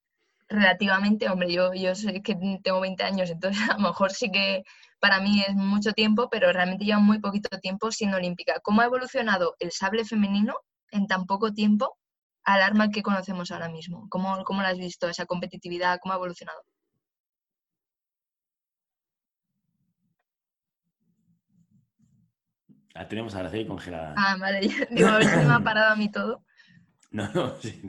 [SPEAKER 3] relativamente, hombre, yo, yo sé que tengo 20 años, entonces a lo mejor sí que para mí es mucho tiempo, pero realmente lleva muy poquito tiempo siendo olímpica. ¿Cómo ha evolucionado el sable femenino en tan poco tiempo al arma que conocemos ahora mismo? ¿Cómo, cómo lo has visto, esa competitividad? ¿Cómo ha evolucionado?
[SPEAKER 1] La tenemos a Araceli congelada.
[SPEAKER 3] Ah, vale. Digo, a ver si me ha parado a mí todo.
[SPEAKER 1] No, no, sí.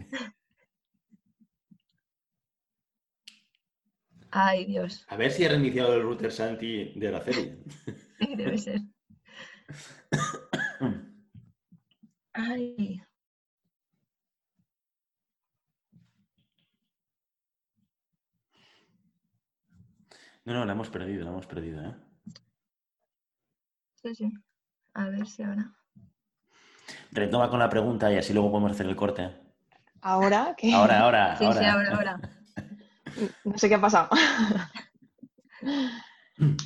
[SPEAKER 3] Ay, Dios.
[SPEAKER 1] A ver si ha reiniciado el router Santi de Araceli.
[SPEAKER 3] Sí, debe ser. Ay.
[SPEAKER 1] No, no, la hemos perdido, la hemos perdido, ¿eh?
[SPEAKER 3] Sí, sí. A ver si ahora.
[SPEAKER 1] Retoma con la pregunta y así luego podemos hacer el corte.
[SPEAKER 4] ¿Ahora? ¿Qué?
[SPEAKER 1] Ahora, ahora.
[SPEAKER 3] Sí,
[SPEAKER 1] ahora.
[SPEAKER 3] sí, ahora, ahora.
[SPEAKER 4] No sé qué ha pasado.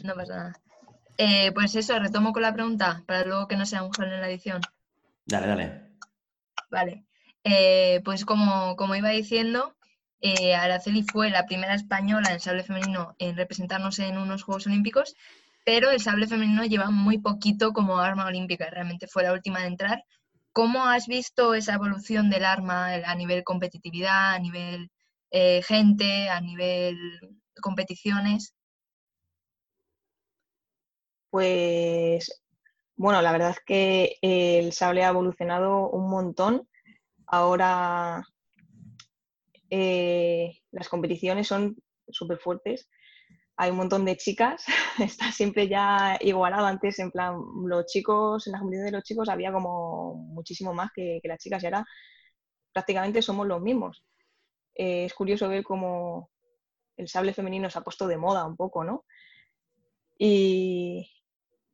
[SPEAKER 3] No pasa nada. Eh, pues eso, retomo con la pregunta para luego que no sea un jalón en la edición.
[SPEAKER 1] Dale, dale.
[SPEAKER 3] Vale. Eh, pues como, como, iba diciendo, eh, Araceli fue la primera española en sable femenino en representarnos en unos Juegos Olímpicos pero el sable femenino lleva muy poquito como arma olímpica, realmente fue la última de entrar. ¿Cómo has visto esa evolución del arma a nivel competitividad, a nivel eh, gente, a nivel competiciones?
[SPEAKER 4] Pues bueno, la verdad es que el sable ha evolucionado un montón. Ahora eh, las competiciones son súper fuertes hay un montón de chicas, está siempre ya igualado. Antes, en plan, los chicos, en la comunidad de los chicos había como muchísimo más que, las chicas y ahora prácticamente somos los mismos. Eh, es curioso ver cómo el sable femenino se ha puesto de moda un poco, ¿no? Y,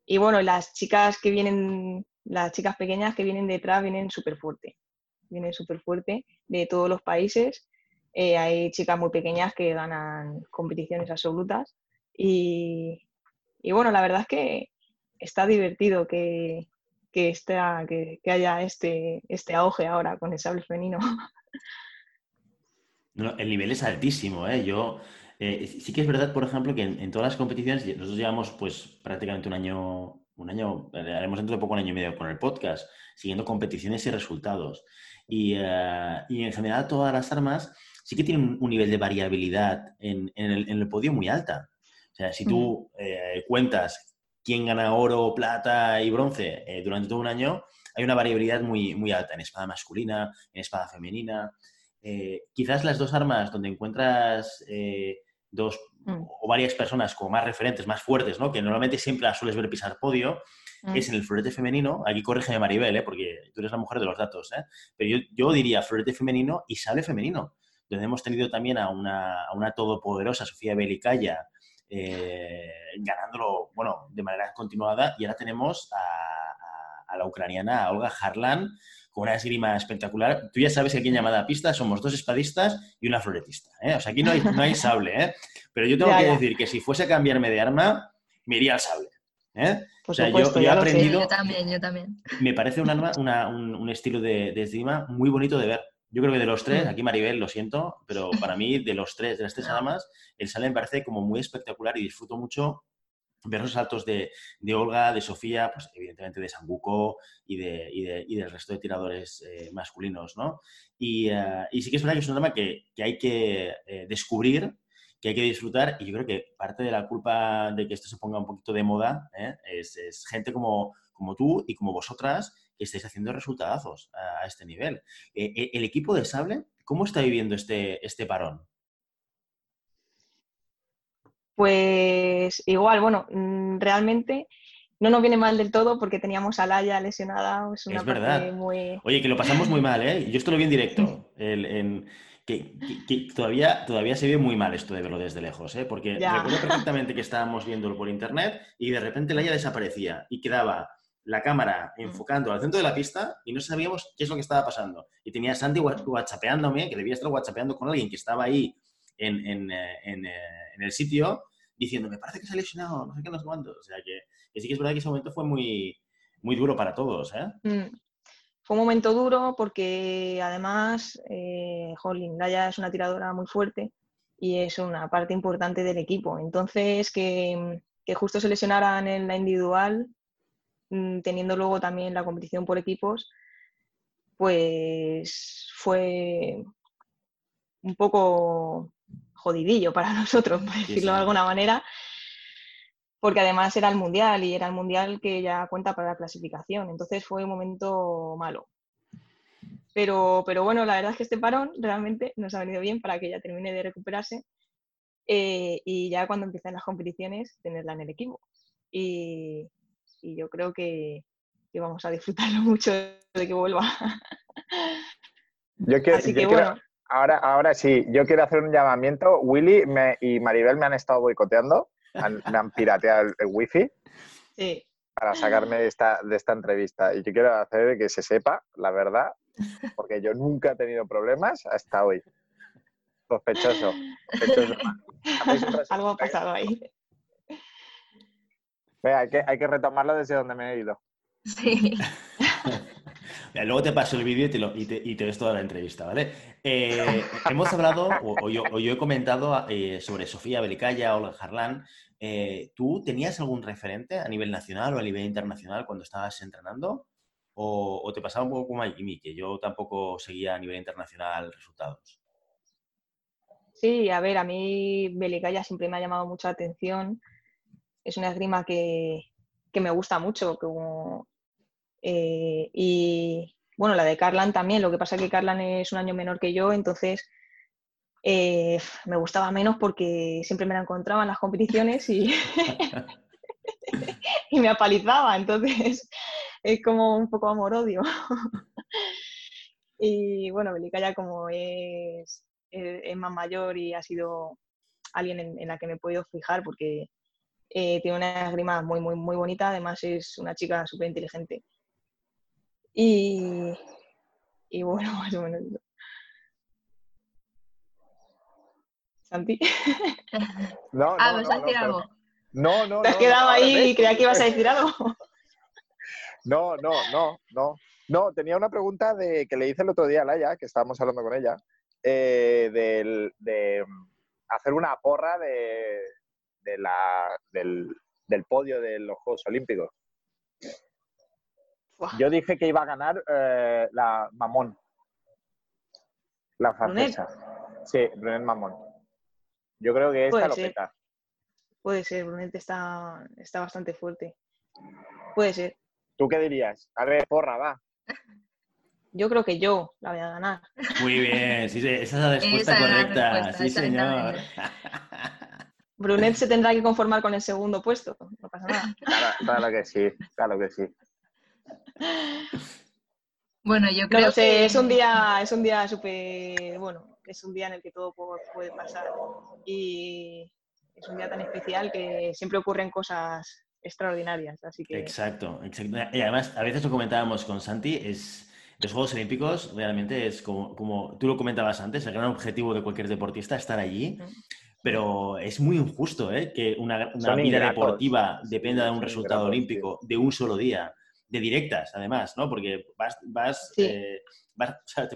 [SPEAKER 4] y bueno, las chicas que vienen, las chicas pequeñas que vienen detrás vienen súper fuerte, vienen súper fuerte de todos los países eh, hay chicas muy pequeñas que ganan competiciones absolutas y, bueno, la verdad es que está divertido que, que, que, haya este, este auge ahora con el sable femenino.
[SPEAKER 1] el nivel es altísimo, ¿eh? Yo, eh, sí que es verdad, por ejemplo, que en, todas las competiciones, nosotros llevamos pues prácticamente un año, un año, haremos dentro de poco un año y medio con el podcast, siguiendo competiciones y resultados. Y, eh, y en general todas las armas sí que tienen un nivel de variabilidad en, el, podio muy alta. O sea, si tú eh, cuentas quién gana oro, plata y bronce eh, durante todo un año, hay una variabilidad muy, muy alta en espada masculina, en espada femenina. Eh, quizás las dos armas donde encuentras dos mm. o varias personas como más referentes, más fuertes, ¿no? que normalmente siempre las sueles ver pisar podio, mm. es en el florete femenino. Aquí corrígeme Maribel, porque tú eres la mujer de los datos. Pero yo, yo diría florete femenino y sable femenino donde hemos tenido también a una, a una todopoderosa Sofía Belicaya eh, ganándolo, bueno, de manera continuada. Y ahora tenemos a, la ucraniana Olga Harlan con una esgrima espectacular. Tú ya sabes que aquí en llamada pista somos dos espadistas y una floretista. ¿eh? O sea, aquí no hay, no hay sable, ¿eh? Pero yo tengo que decir que si fuese a cambiarme de arma, me iría al sable. ¿eh? o sea, yo, he aprendido.
[SPEAKER 3] Yo también, yo también.
[SPEAKER 1] Me parece un, arma, un, estilo de, de esgrima muy bonito de ver. Yo creo que de los tres, mm. aquí Maribel, lo siento, pero para mí, de los tres, de las tres armas, el sale me parece como muy espectacular y disfruto mucho ver los saltos de, Olga, de Sofía, pues evidentemente de Sambuco y, de, y, del resto de tiradores eh, masculinos, ¿no? Y, eh, y, sí que es verdad que es un arma que, que hay que eh, descubrir, que hay que disfrutar y yo creo que parte de la culpa de que esto se ponga un poquito de moda es, es, gente como, como tú y como vosotras que estáis haciendo resultados a, este nivel. el equipo de Sable, ¿cómo está viviendo este, este parón?
[SPEAKER 4] Pues igual, bueno, mm, realmente no nos viene mal del todo porque teníamos a Laia lesionada. Es, una
[SPEAKER 1] verdad.
[SPEAKER 4] Muy...
[SPEAKER 1] Oye, que lo pasamos muy mal, ¿eh? Yo esto lo vi en directo. que, todavía, todavía se ve muy mal esto de verlo desde lejos, ¿eh? Porque recuerdo perfectamente que estábamos viéndolo por internet y de repente Laia desaparecía y quedaba la cámara mm. enfocando al centro de la pista y no sabíamos qué es lo que estaba pasando. Y tenía a Sandy whatsappeándome, que debía estar whatsappeando con alguien que estaba ahí en, eh, eh, en, el sitio diciendo, me parece que se ha lesionado, no sé qué, no sé cuánto. O sea, que, sí que es verdad que ese momento fue muy, muy duro para todos. ¿eh?
[SPEAKER 4] Mm. Fue un momento duro porque además, eh, Jolín, es una tiradora muy fuerte y es una parte importante del equipo. Entonces, que, que justo se lesionaran en la individual, teniendo luego también la competición por equipos, pues fue un poco jodidillo para nosotros, por decirlo de alguna manera, porque además era el mundial y era el mundial que ya cuenta para la clasificación, entonces fue un momento malo. Pero, pero bueno, la verdad es que este parón realmente nos ha venido bien para que ella termine de recuperarse eh, y ya cuando empiecen las competiciones tenerla en el equipo. Y, yo creo que, vamos a disfrutarlo mucho de que vuelva.
[SPEAKER 2] Yo quiero, Así que, bueno. Ahora, ahora sí, yo quiero hacer un llamamiento. Willy y Maribel me han estado boicoteando, me han pirateado el, wifi para sacarme de esta, de esta entrevista. Y yo quiero hacer que se sepa la verdad, porque yo nunca he tenido problemas hasta hoy. Sospechoso.
[SPEAKER 4] Algo ha pasado ahí.
[SPEAKER 2] Hay que, hay que retomarlo desde donde me he ido.
[SPEAKER 3] Sí.
[SPEAKER 1] Luego te paso el vídeo y te, y, te, ves toda la entrevista, ¿vale? Eh, hemos hablado, o, yo, he comentado eh, sobre Sofía Belicaya, Olga Harlan. Eh, ¿Tú tenías algún referente a nivel nacional o a nivel internacional cuando estabas entrenando? ¿O, te pasaba un poco como a Jimmy, que yo tampoco seguía a nivel internacional resultados?
[SPEAKER 4] Sí, a ver, a mí Belicaya siempre me ha llamado mucha atención. Es una esgrima que, que me gusta mucho, como eh, y bueno, la de Carlan también, lo que pasa es que Carlan es un año menor que yo, entonces eh, me gustaba menos porque siempre me la encontraba en las competiciones y, y me apalizaba, entonces es como un poco amor-odio. y bueno, Belica ya como es, es, más mayor y ha sido alguien en, la que me he podido fijar porque eh, tiene una esgrima muy, muy, muy bonita, además es una chica súper inteligente. Y, y bueno, más o menos ¿Santi?
[SPEAKER 2] No, no,
[SPEAKER 3] ah, ¿vas a decir algo?
[SPEAKER 2] No, no,
[SPEAKER 4] Te has quedado ahí y creía que ibas a decir algo.
[SPEAKER 2] No, no, no, no. No, tenía una pregunta de, que le hice el otro día a Laia, que estábamos hablando con ella, eh, de hacer una porra de, de la, del, del, podio de los Juegos Olímpicos. Yo dije que iba a ganar eh, la Mamón. La francesa. Sí, Brunet Mamón. Yo creo que esta lo peta.
[SPEAKER 4] Puede ser, Brunet está, está bastante fuerte. Puede ser.
[SPEAKER 2] ¿Tú qué dirías? A ver, porra, va.
[SPEAKER 4] Yo creo que yo la voy a ganar.
[SPEAKER 1] Muy bien, sí, esa es la respuesta correcta. sí, señor.
[SPEAKER 4] Brunet se tendrá que conformar con el segundo puesto, no pasa nada.
[SPEAKER 2] claro que sí, claro que sí.
[SPEAKER 3] Bueno, yo creo
[SPEAKER 4] que... es un día, es un día súper, bueno, es un día en el que todo puede pasar. Y, es un día tan especial que siempre ocurren cosas extraordinarias. Así que...
[SPEAKER 1] Exacto, exacto. Y además, a veces lo comentábamos con Santi, es los Juegos Olímpicos realmente es como, como tú lo comentabas antes, el gran objetivo de cualquier deportista, estar allí. Pero es muy injusto ¿eh? que una, vida deportiva dependa de un resultado olímpico de un solo día, de directas además, ¿no? Porque vas, vas, eh,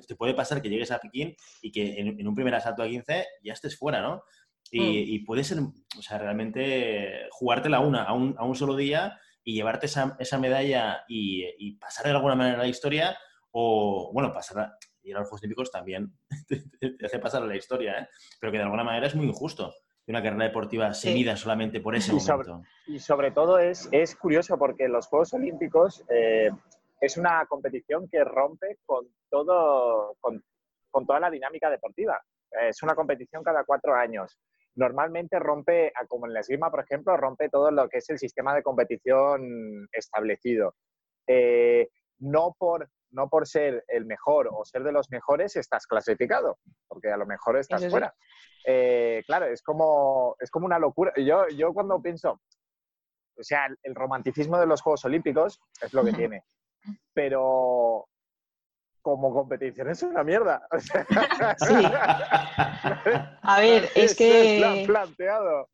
[SPEAKER 1] te, puede pasar que llegues a Pekín y que en, un primer asalto a 15 ya estés fuera, ¿no? Y, mm. puede ser, o sea, realmente jugártela una a un, a un solo día y llevarte esa, esa medalla y, y, pasar de alguna manera la historia o, bueno, pasar a, ir a los Juegos Olímpicos también te, hace pasar a la historia, ¿eh? pero que de alguna manera es muy injusto que una carrera deportiva se mida solamente por ese momento.
[SPEAKER 5] y sobre todo es, es curioso porque los Juegos Olímpicos eh, es una competición que rompe con, todo, con, con toda la dinámica deportiva. Es una competición cada cuatro años normalmente rompe, como en la esgrima, por ejemplo, rompe todo lo que es el sistema de competición establecido. Eh, no por no por ser el mejor o ser de los mejores estás clasificado, porque a lo mejor estás fuera. Eh, claro, es como, es como una locura. Yo, yo cuando pienso, o sea, el, romanticismo de los Juegos Olímpicos es lo que tiene, pero como competición es una mierda.
[SPEAKER 4] Sí. A ver, es que...
[SPEAKER 5] planteado.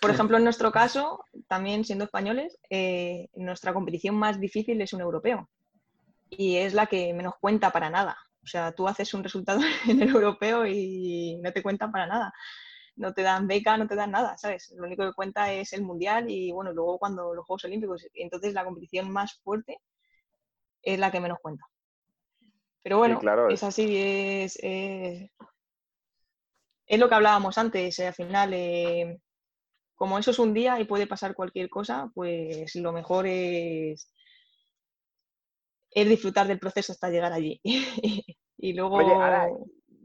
[SPEAKER 4] Por ejemplo, en nuestro caso, también siendo españoles, eh, nuestra competición más difícil es un europeo y es la que menos cuenta para nada. O sea, tú haces un resultado en el europeo y no te cuentan para nada. No te dan beca, no te dan nada, ¿sabes? Lo único que cuenta es el mundial y, bueno, luego cuando los Juegos Olímpicos. Entonces, la competición más fuerte es la que menos cuenta. Pero bueno, es así, es, es, lo que hablábamos antes. Eh, al final, eh, como eso es un día y puede pasar cualquier cosa, pues lo mejor es es disfrutar del proceso hasta llegar allí. y luego...
[SPEAKER 5] Oye,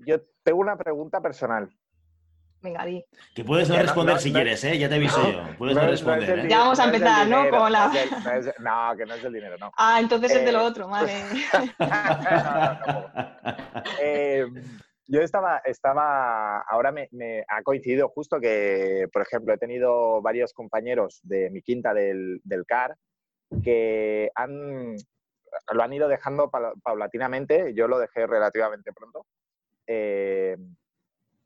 [SPEAKER 5] yo tengo una pregunta personal.
[SPEAKER 4] Venga, di.
[SPEAKER 1] Que puedes no responder si quieres, ¿eh? Ya te aviso yo. Puedes no, responder. ¿eh?
[SPEAKER 4] Ya vamos a empezar, ¿no?
[SPEAKER 5] no, que no es el dinero, no.
[SPEAKER 4] Ah, entonces es de lo eh, otro, madre.
[SPEAKER 5] eh, yo estaba, estaba ahora me, me, ha coincidido justo que, por ejemplo, he tenido varios compañeros de mi quinta del, del CAR que han, lo han ido dejando paulatinamente, yo lo dejé relativamente pronto. Eh,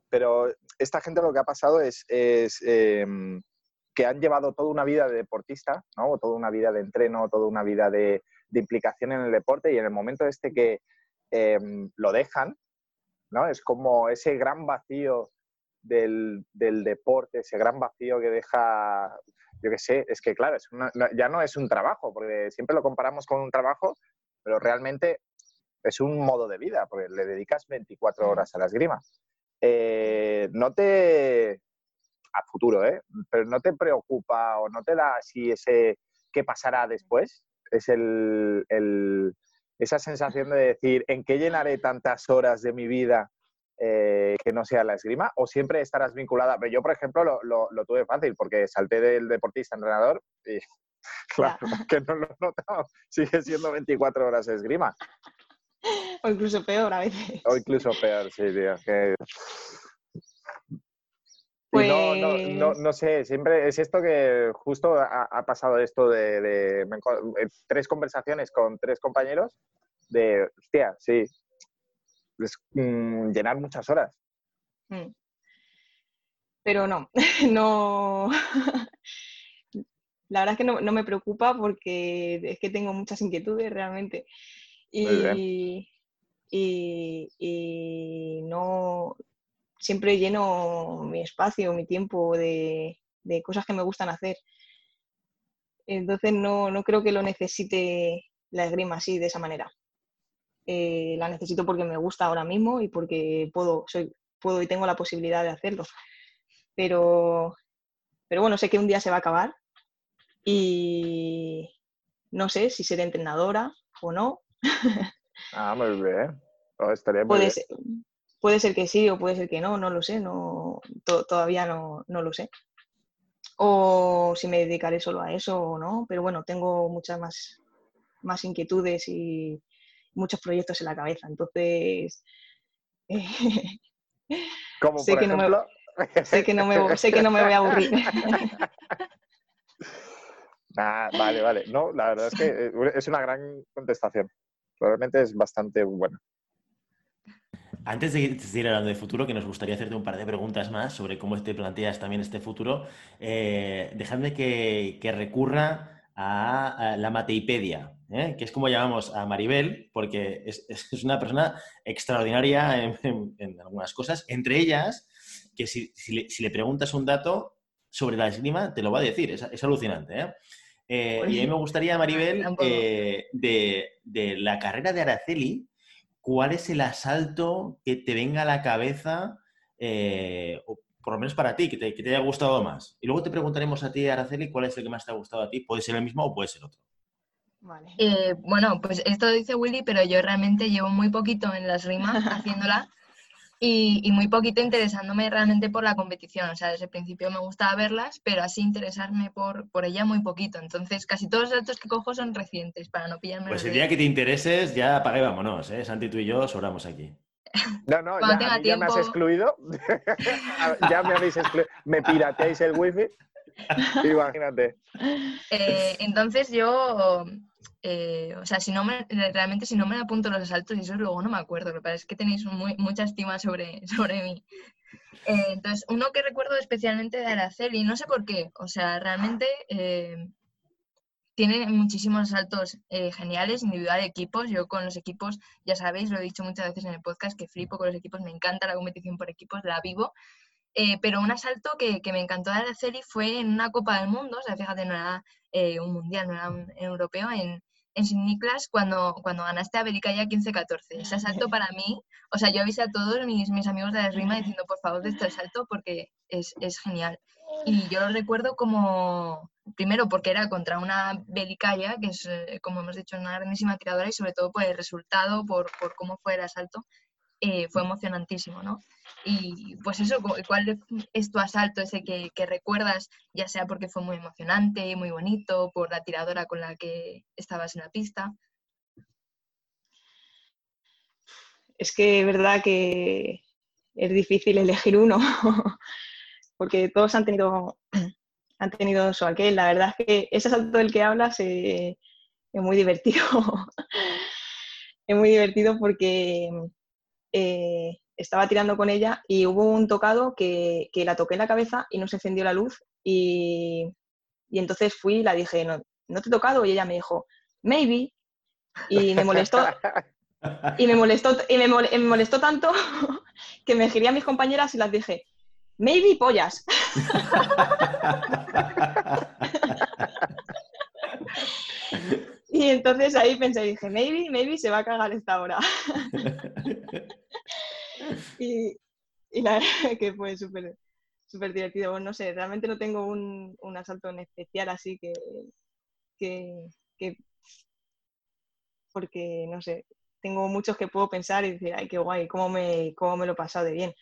[SPEAKER 5] pero esta gente lo que ha pasado es, em, que han llevado toda una vida de deportista, ¿no? toda una vida de entreno, toda una vida de, implicación en el deporte y en el momento este que em, lo dejan, ¿no? es como ese gran vacío del, deporte, ese gran vacío que deja yo qué sé, es que claro, ya no es un trabajo, porque siempre lo comparamos con un trabajo, pero realmente es un modo de vida, porque le dedicas 24 horas a la esgrima. Eh, no te, a futuro, ¿eh? Pero no te preocupa o no te da así ese qué pasará después. Es el, esa sensación de decir, ¿en qué llenaré tantas horas de mi vida eh, que no sea la esgrima o siempre estarás vinculada. Pero yo, por ejemplo, lo, lo, tuve fácil porque salté del deportista entrenador y claro, que no lo he notado, sigue siendo 24 horas de esgrima.
[SPEAKER 4] O incluso peor a veces.
[SPEAKER 5] O incluso peor, sí, tío. Pues... No, no, no, no, sé, siempre es esto que justo ha, ha pasado esto de, de, de, tres conversaciones con tres compañeros de, hostia, sí, es mm, llenar muchas horas. Mm.
[SPEAKER 4] Pero no, no. La verdad es que no, me preocupa porque es que tengo muchas inquietudes realmente. Y, y, no siempre lleno mi espacio, mi tiempo de, de cosas que me gustan hacer. Entonces no, no creo que lo necesite la esgrima así, de esa manera. Eh, la necesito porque me gusta ahora mismo y porque puedo, soy, puedo y tengo la posibilidad de hacerlo. Pero, pero bueno, sé que un día se va a acabar y no sé si seré entrenadora o no.
[SPEAKER 5] Ah, muy bien. Oh, estaría
[SPEAKER 4] puede, Ser, puede ser que sí o puede ser que no, no lo sé, no, todavía no, no lo sé. O si me dedicaré solo a eso o no, pero bueno, tengo muchas más, más inquietudes y, muchos proyectos en la cabeza. Entonces,
[SPEAKER 5] como por ejemplo,
[SPEAKER 4] sé, que no me, sé que no me voy a aburrir.
[SPEAKER 2] Ah, vale, vale. No, la verdad es que eh, es una gran contestación. Probablemente es bastante buena.
[SPEAKER 1] Antes de ir hablando de futuro, que nos gustaría hacerte un par de preguntas más sobre cómo te planteas también este futuro, eh, dejadme que, recurra a, la Mateipedia, ¿eh? que es como llamamos a Maribel, porque es, una persona extraordinaria en, algunas cosas, entre ellas que si, le, preguntas un dato sobre la esgrima, te lo va a decir, es, alucinante. ¿eh? y a mí me gustaría, Maribel, de, de la carrera de Araceli, ¿cuál es el asalto que te venga a la cabeza, eh, o por lo menos para ti, que te, haya gustado más? Y luego te preguntaremos a ti, Araceli, cuál es el que más te ha gustado a ti. Puede ser el mismo o puede ser otro.
[SPEAKER 3] Eh, bueno, pues esto dice Willy, pero yo realmente llevo muy poquito en las rimas haciéndola y, muy poquito interesándome realmente por la competición. O sea, desde el principio me gustaba verlas, pero así interesarme por, por ella muy poquito. Entonces, casi todos los datos que cojo son recientes para no pillarme.
[SPEAKER 1] Pues el día que te intereses, ya apague vámonos, ¿eh? Santi, tú y yo sobramos aquí.
[SPEAKER 2] No, no, ya, me has excluido. ya me habéis excluido. Me pirateáis el wifi. Imagínate.
[SPEAKER 3] Eh, entonces yo eh, o sea, si no me, realmente si no me apunto los asaltos y eso luego no me acuerdo, lo que pasa es que tenéis mucha estima sobre, sobre mí. Eh, entonces, uno que recuerdo especialmente de Araceli, no sé por qué, o sea, realmente eh, tiene muchísimos asaltos geniales, individual, equipos. Yo con los equipos, ya sabéis, lo he dicho muchas veces en el podcast, que flipo con los equipos, me encanta la competición por equipos, la vivo. pero un asalto que, que, me encantó de Araceli fue en una Copa del Mundo, o sea, fíjate, no era un mundial, no era un europeo, en, en Sin Niklas cuando, cuando ganaste a ya 15-14. Ese asalto para mí, o sea, yo avisé a todos mis, mis amigos de la esgrima diciendo, por favor, de este salto porque es, es, genial. Y yo lo recuerdo como, primero porque era contra una Belicaya, que es, eh, como hemos dicho, una grandísima tiradora y sobre todo por el resultado, por, por cómo fue el asalto. Eh, fue emocionantísimo, ¿no? Y pues eso, ¿cuál es tu asalto ese que, recuerdas, ya sea porque fue muy emocionante, muy bonito, por la tiradora con la que estabas en la pista?
[SPEAKER 4] Es que es verdad que es difícil elegir uno, porque todos han tenido, han tenido su aquel. La verdad es que ese asalto del que hablas eh, es muy divertido. es muy divertido porque eh, estaba tirando con ella y hubo un tocado que, la toqué en la cabeza y no se encendió la luz y, entonces fui y la dije, no, no te he tocado y ella me dijo, maybe y me molestó y me molestó y me, molestó tanto que me giré a mis compañeras y las dije, maybe pollas. Y entonces ahí pensé, dije, maybe, maybe se va a cagar esta hora. y, la verdad que fue súper súper divertido. no sé, realmente no tengo un, asalto en especial así que, que, porque no sé, tengo muchos que puedo pensar y decir, ay, qué guay, cómo me, cómo me lo he pasado de bien.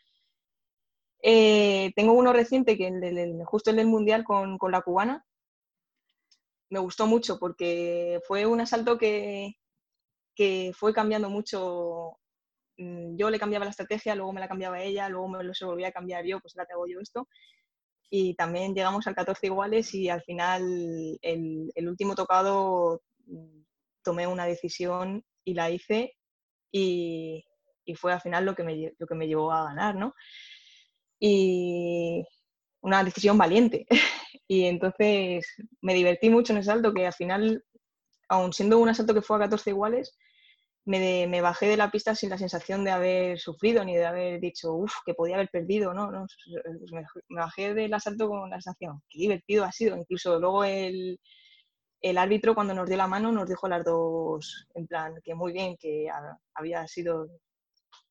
[SPEAKER 4] Eh, tengo uno reciente que el, justo el del Mundial con, con la cubana, me gustó mucho porque fue un asalto que, que fue cambiando mucho. Mm, yo le cambiaba la estrategia, luego me la cambiaba ella, luego me lo se volvía a cambiar yo, pues ahora te hago yo esto. Y también llegamos al 14 iguales y al final el, el último tocado mm, tomé una decisión y la hice y, fue al final lo que, me, lo que me llevó a ganar, ¿no? Y una decisión valiente. Y entonces me divertí mucho en ese salto, que al final, aun siendo un asalto que fue a 14 iguales, me, me, bajé de la pista sin la sensación de haber sufrido ni de haber dicho, uff, que podía haber perdido, ¿no? no pues me, bajé del asalto con la sensación, qué divertido ha sido. Incluso luego el, el, árbitro cuando nos dio la mano nos dijo las dos, en plan, que muy bien, que había sido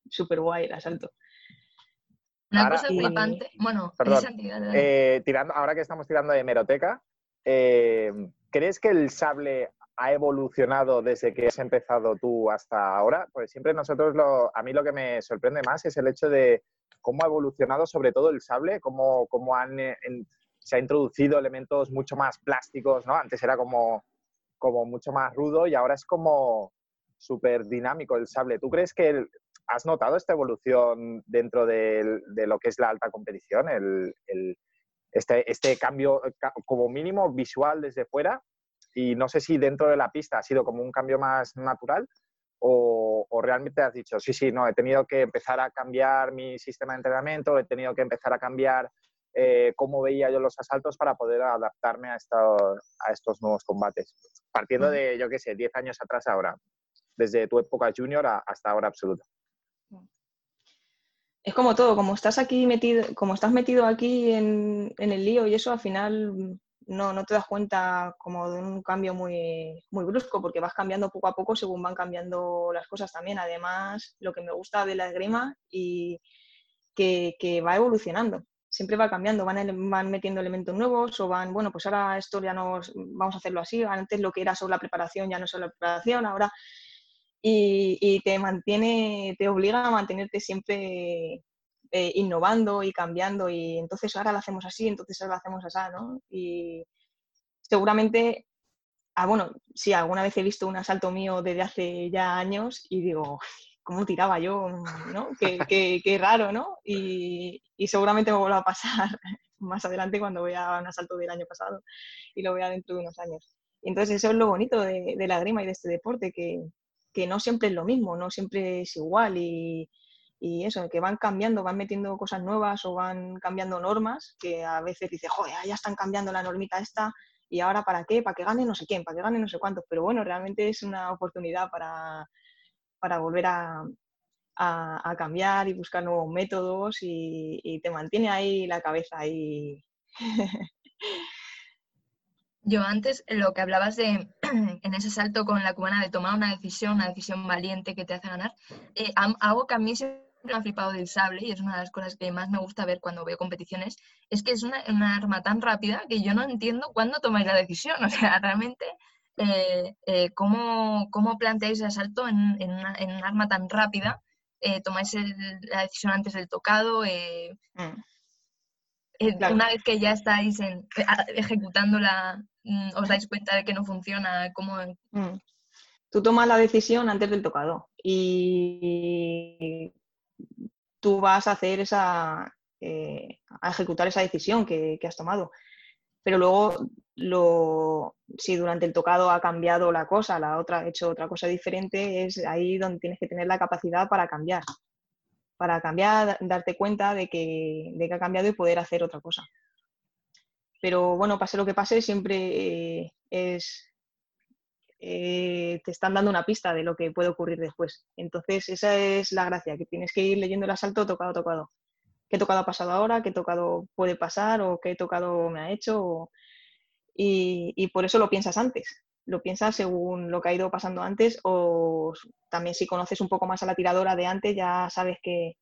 [SPEAKER 4] súper guay el asalto.
[SPEAKER 3] Una cosa importante, bueno,
[SPEAKER 2] eh, tirando, ahora que estamos tirando de hemeroteca, eh, ¿crees que el sable ha evolucionado desde que has empezado tú hasta ahora? Pues siempre nosotros, lo, a mí lo que me sorprende más es el hecho de cómo ha evolucionado sobre todo el sable, cómo, cómo han, eh, se ha introducido elementos mucho más plásticos, ¿no? Antes era como, como mucho más rudo y ahora es como súper dinámico el sable. ¿Tú crees que
[SPEAKER 5] ¿has notado esta evolución dentro de, lo que es la alta competición? este, este cambio como mínimo visual desde fuera y no sé si dentro de la pista ha sido como un cambio más natural o, realmente has dicho, sí, sí, no, he tenido que empezar a cambiar mi sistema de entrenamiento, he tenido que empezar a cambiar eh, cómo veía yo los asaltos para poder adaptarme a, a estos nuevos combates. Partiendo de, yo qué sé, 10 años atrás ahora, desde tu época junior hasta ahora absoluta.
[SPEAKER 4] Es como todo, como estás aquí metido, como estás metido aquí en, en el lío y eso, al final no, no te das cuenta como de un cambio muy, muy brusco, porque vas cambiando poco a poco según van cambiando las cosas también. Además, lo que me gusta de la esgrima y que, que va evolucionando, siempre va cambiando, van, van metiendo elementos nuevos o van, bueno, pues ahora esto ya nos vamos a hacerlo así, antes lo que era sobre la preparación ya no es sobre la preparación, ahora... Y, y te mantiene, te obliga a mantenerte siempre eh, innovando y cambiando y entonces ahora lo hacemos así, entonces ahora lo hacemos así, ¿no? Y seguramente, ah, bueno, sí, alguna vez he visto un asalto mío desde hace ya años y digo, ¿cómo tiraba yo? ¿no? Qué, qué, qué raro, ¿no? Y, y, seguramente me vuelva a pasar más adelante cuando vea un asalto del año pasado y lo vea dentro de unos años. Entonces eso es lo bonito de, de la grima y de este deporte, que, que no siempre es lo mismo, no siempre es igual y, y eso, que van cambiando, van metiendo cosas nuevas o van cambiando normas, que a veces dice, joder, ya están cambiando la normita esta, y ahora para qué, para que gane no sé quién, para que gane no sé cuántos, pero bueno, realmente es una oportunidad para, para volver a, a, cambiar y buscar nuevos métodos y, te mantiene ahí la cabeza ahí.
[SPEAKER 3] Yo antes, lo que hablabas de en ese salto con la cubana de tomar una decisión, una decisión valiente que te hace ganar, eh, algo que a mí ha flipado del sable y es una de las cosas que más me gusta ver cuando veo competiciones, es que es una, arma tan rápida que yo no entiendo cuándo tomáis la decisión. O sea, realmente, eh, eh, ¿cómo, ¿cómo, planteáis el asalto en, en, una, en un arma tan rápida? Eh, ¿Tomáis la decisión antes del tocado? Mm. Una vez que ya estáis en, ejecutándola, mm, ¿os dais cuenta de que no funciona? ¿Cómo... Mm.
[SPEAKER 4] Tú tomas la decisión antes del tocado y tú vas a hacer esa, eh, a ejecutar esa decisión que, has tomado. Pero luego, lo, si durante el tocado ha cambiado la cosa, la otra ha hecho otra cosa diferente, es ahí donde tienes que tener la capacidad para cambiar. Para cambiar, darte cuenta de que, de que ha cambiado y poder hacer otra cosa. Pero bueno, pase lo que pase, siempre eh, es, eh, te están dando una pista de lo que puede ocurrir después. Entonces, esa es la gracia, que tienes que ir leyendo el asalto tocado, tocado. ¿Qué tocado ha pasado ahora? ¿Qué tocado puede pasar? ¿O qué tocado me ha hecho? Y, por eso lo piensas antes. Lo piensas según lo que ha ido pasando antes o también si conoces un poco más a la tiradora de antes ya sabes que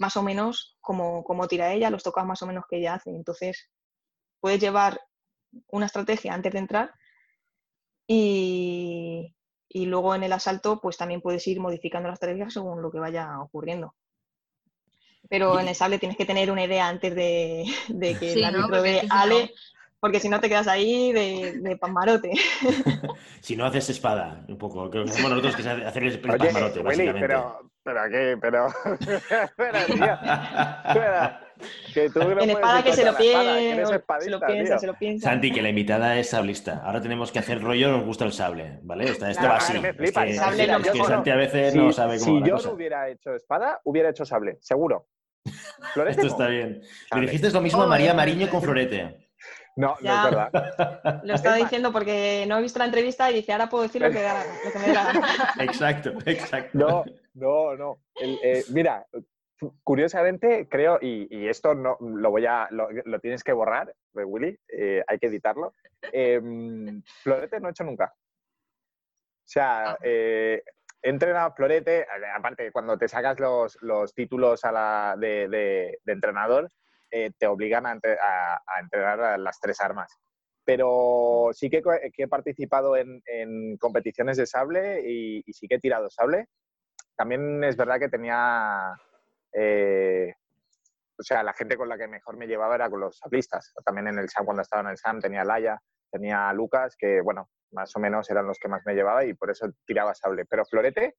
[SPEAKER 4] más o menos cómo, cómo tira ella, los tocados más o menos que ella hace. Entonces, puedes llevar una estrategia antes de entrar y, luego en el asalto, pues también puedes ir modificando las estrategia según lo que vaya ocurriendo. Pero en el sable tienes que tener una idea antes de, que el árbitro de Ale, porque si no te quedas ahí de, de pamarote.
[SPEAKER 1] si no haces espada, un poco. Creo que hacemos nosotros que hacer el pamarote, básicamente.
[SPEAKER 5] pero, pero qué, pero. espera, tío.
[SPEAKER 4] Que tú en espada que se lo, piensa, se lo piensa, se lo piensa.
[SPEAKER 1] Santi, que la invitada es sablista. Ahora tenemos que hacer rollo, nos gusta el sable, ¿vale? Esto va así.
[SPEAKER 5] Me flipa, es que,
[SPEAKER 1] es que Santi a veces no sabe cómo
[SPEAKER 5] Si yo no hubiera hecho espada, hubiera hecho sable, seguro.
[SPEAKER 1] Florete Esto está bien. Me dijiste lo mismo a María Mariño con Florete.
[SPEAKER 5] No, no es verdad.
[SPEAKER 4] Lo estaba diciendo porque no he visto la entrevista y dice, ahora puedo decir lo que, lo que me da.
[SPEAKER 1] Exacto, exacto.
[SPEAKER 5] No, no, no. Eh, mira, curiosamente creo, y, esto no lo voy a, lo, tienes que borrar, Willy, eh, hay que editarlo. Em, florete no he hecho nunca. O sea, ah. eh, he entrenado Florete, aparte cuando te sacas los, títulos a la, de, entrenador, te obligan a, entrenar las tres armas pero sí que, he participado en, competiciones de sable y, sí que he tirado sable también es verdad que tenía, eh, o sea, la gente con la que mejor me llevaba era con los sablistas. También en el SAM, cuando estaba en el SAM, tenía Laia, tenía Lucas, que bueno, más o menos eran los que más me llevaba y por eso tiraba sable. Pero Florete,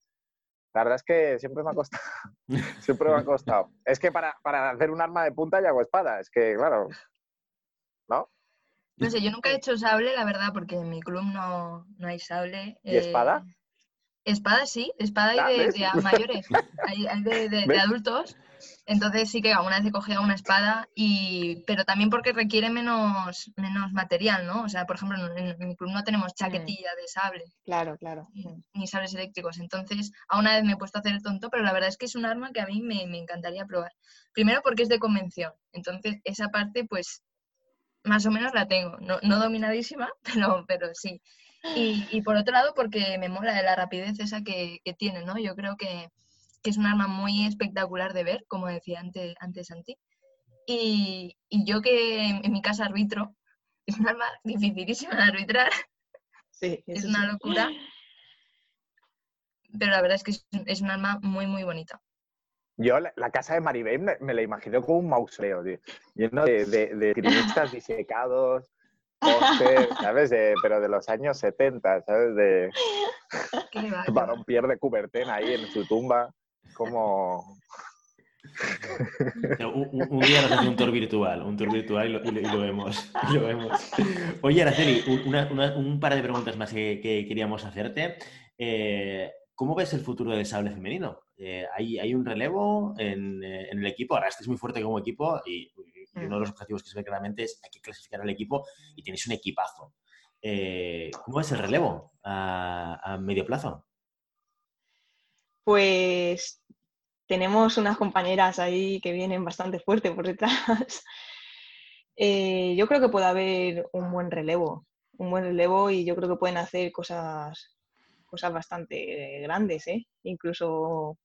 [SPEAKER 5] La verdad es que siempre me ha costado. siempre me ha costado. Es que para, para hacer un arma de punta ya hago espada. Es que, claro. ¿No?
[SPEAKER 3] No sé, yo nunca he hecho sable, la verdad, porque en mi club no, no hay sable.
[SPEAKER 5] ¿Y espada?
[SPEAKER 3] Eh, espada sí, espada hay de, de mayores, hay, hay de, de- de
[SPEAKER 5] ¿Ves?
[SPEAKER 3] adultos. Entonces sí que alguna vez he cogido una espada, y, pero también porque requiere menos, menos material, ¿no? O sea, por ejemplo, en, en mi club no tenemos chaquetilla de sable.
[SPEAKER 4] Claro, claro.
[SPEAKER 3] ni- ni sables eléctricos. Entonces, a una vez me he puesto a hacer el tonto, pero la verdad es que es un arma que a mí me, me encantaría probar. Primero porque es de convención. Entonces, esa parte, pues, más o menos la tengo. No, no dominadísima, pero, pero sí. Y, y por otro lado, porque me mola de la rapidez esa que, que tiene, ¿no? Yo creo que, que es un arma muy espectacular de ver, como decía antes, antes Santi. Y, y yo que en, mi casa arbitro, es un arma dificilísima de arbitrar
[SPEAKER 4] Sí,
[SPEAKER 3] es una
[SPEAKER 4] sí.
[SPEAKER 3] locura. Pero la verdad es que es, un- es un arma muy, muy bonita.
[SPEAKER 5] Yo la, la casa de Maribel me, me la imagino como un mausoleo, tío. Lleno de, de, de disecados, póster, ¿sabes? De- pero de los años 70, ¿sabes? De varón Pierre de Coubertin ahí en su tumba. Como...
[SPEAKER 1] Un, un- un día nos hace un tour virtual, un tour virtual y lo, y lo- y lo vemos, y lo vemos. Oye, Araceli, un, una- una- un par de preguntas más que, que queríamos hacerte. Eh, ¿Cómo ves el futuro del sable femenino? Eh, ¿hay, hay un relevo en, eh, en el equipo? Ahora estáis muy fuerte como equipo y, y uno de los objetivos que se ve claramente es hay que clasificar al equipo y tenéis un equipazo. Eh, ¿Cómo ves el relevo a, a medio plazo?
[SPEAKER 4] Pues tenemos unas compañeras ahí que vienen bastante fuerte por detrás. Eh, yo creo que puede haber un buen relevo, un buen relevo y yo creo que pueden hacer cosas, cosas bastante grandes, ¿eh? incluso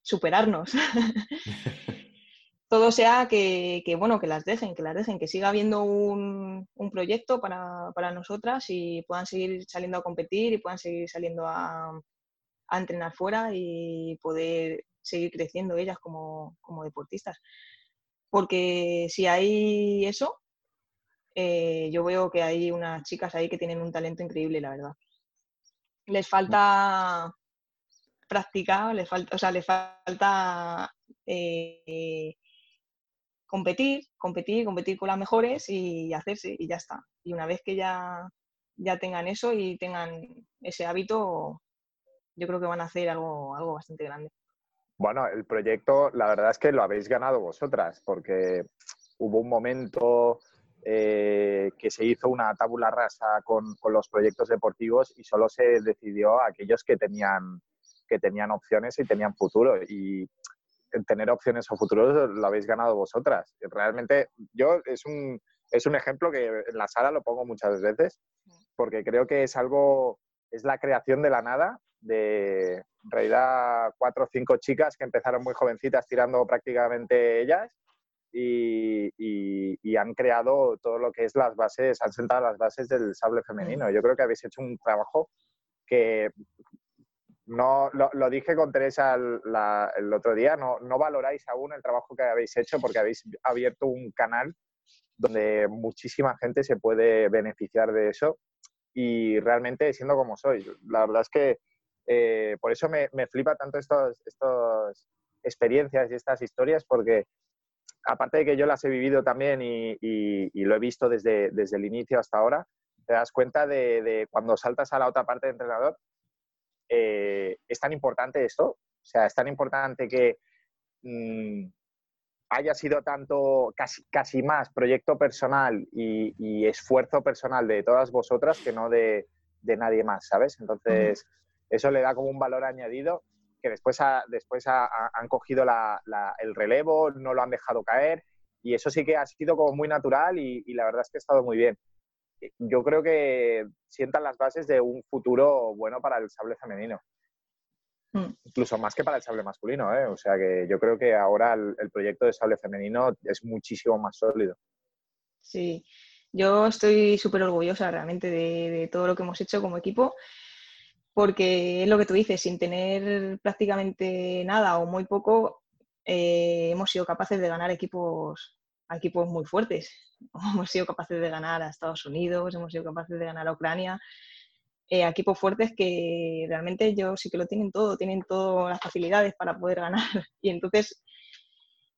[SPEAKER 4] superarnos. Todo sea que, que, bueno, que las dejen, que las dejen, que siga habiendo un, un proyecto para, para nosotras y puedan seguir saliendo a competir y puedan seguir saliendo a, a entrenar fuera y poder seguir creciendo ellas como, como deportistas. Porque si hay eso, eh, yo veo que hay unas chicas ahí que tienen un talento increíble, la verdad. Les falta practicar, les falta, o sea, les falta eh, competir, competir, competir con las mejores y hacerse y ya está. Y una vez que ya, ya tengan eso y tengan ese hábito, yo creo que van a hacer algo, algo bastante grande.
[SPEAKER 5] Bueno, el proyecto, la verdad es que lo habéis ganado vosotras, porque hubo un momento eh, que se hizo una tabula rasa con, con, los proyectos deportivos y solo se decidió a aquellos que tenían, que tenían opciones y tenían futuro. Y tener opciones o futuros lo habéis ganado vosotras. Realmente, yo es un, es un ejemplo que en la sala lo pongo muchas veces, porque creo que es algo, es la creación de la nada de en realidad cuatro o cinco chicas que empezaron muy jovencitas tirando prácticamente ellas y, y, y, han creado todo lo que es las bases, han sentado las bases del sable femenino. Yo creo que habéis hecho un trabajo que no lo, dije con Teresa el, otro día, no, valoráis aún el trabajo que habéis hecho porque habéis abierto un canal donde muchísima gente se puede beneficiar de eso y realmente siendo como sois. La verdad es que eh, por eso me, me, flipa tanto estas experiencias y estas historias, porque aparte de que yo las he vivido también y, lo he visto desde, desde, el inicio hasta ahora, te das cuenta de, de cuando saltas a la otra parte de entrenador, eh, es tan importante esto, o sea, es tan importante que mmm, haya sido tanto, casi, casi más proyecto personal y, y, esfuerzo personal de todas vosotras que no de, de nadie más, ¿sabes? Entonces, eso le da como un valor añadido que después, ha, después ha, ha, han cogido la, la, el relevo, no lo han dejado caer y eso sí que ha sido como muy natural y, y la verdad es que ha estado muy bien. Yo creo que sientan las bases de un futuro bueno para el sable femenino. Mm. Incluso más que para el sable masculino, ¿eh? O sea que yo creo que ahora el, el proyecto de sable femenino es muchísimo más sólido.
[SPEAKER 4] Sí, yo estoy súper orgullosa realmente de, de, todo lo que hemos hecho como equipo, porque es lo que tú dices, sin tener prácticamente nada o muy poco, eh, hemos sido capaces de ganar equipos a equipos muy fuertes. Hemos sido capaces de ganar a Estados Unidos, hemos sido capaces de ganar a Ucrania. eh, equipos fuertes que realmente ellos sí que lo tienen todo, tienen todas las facilidades para poder ganar. Y entonces,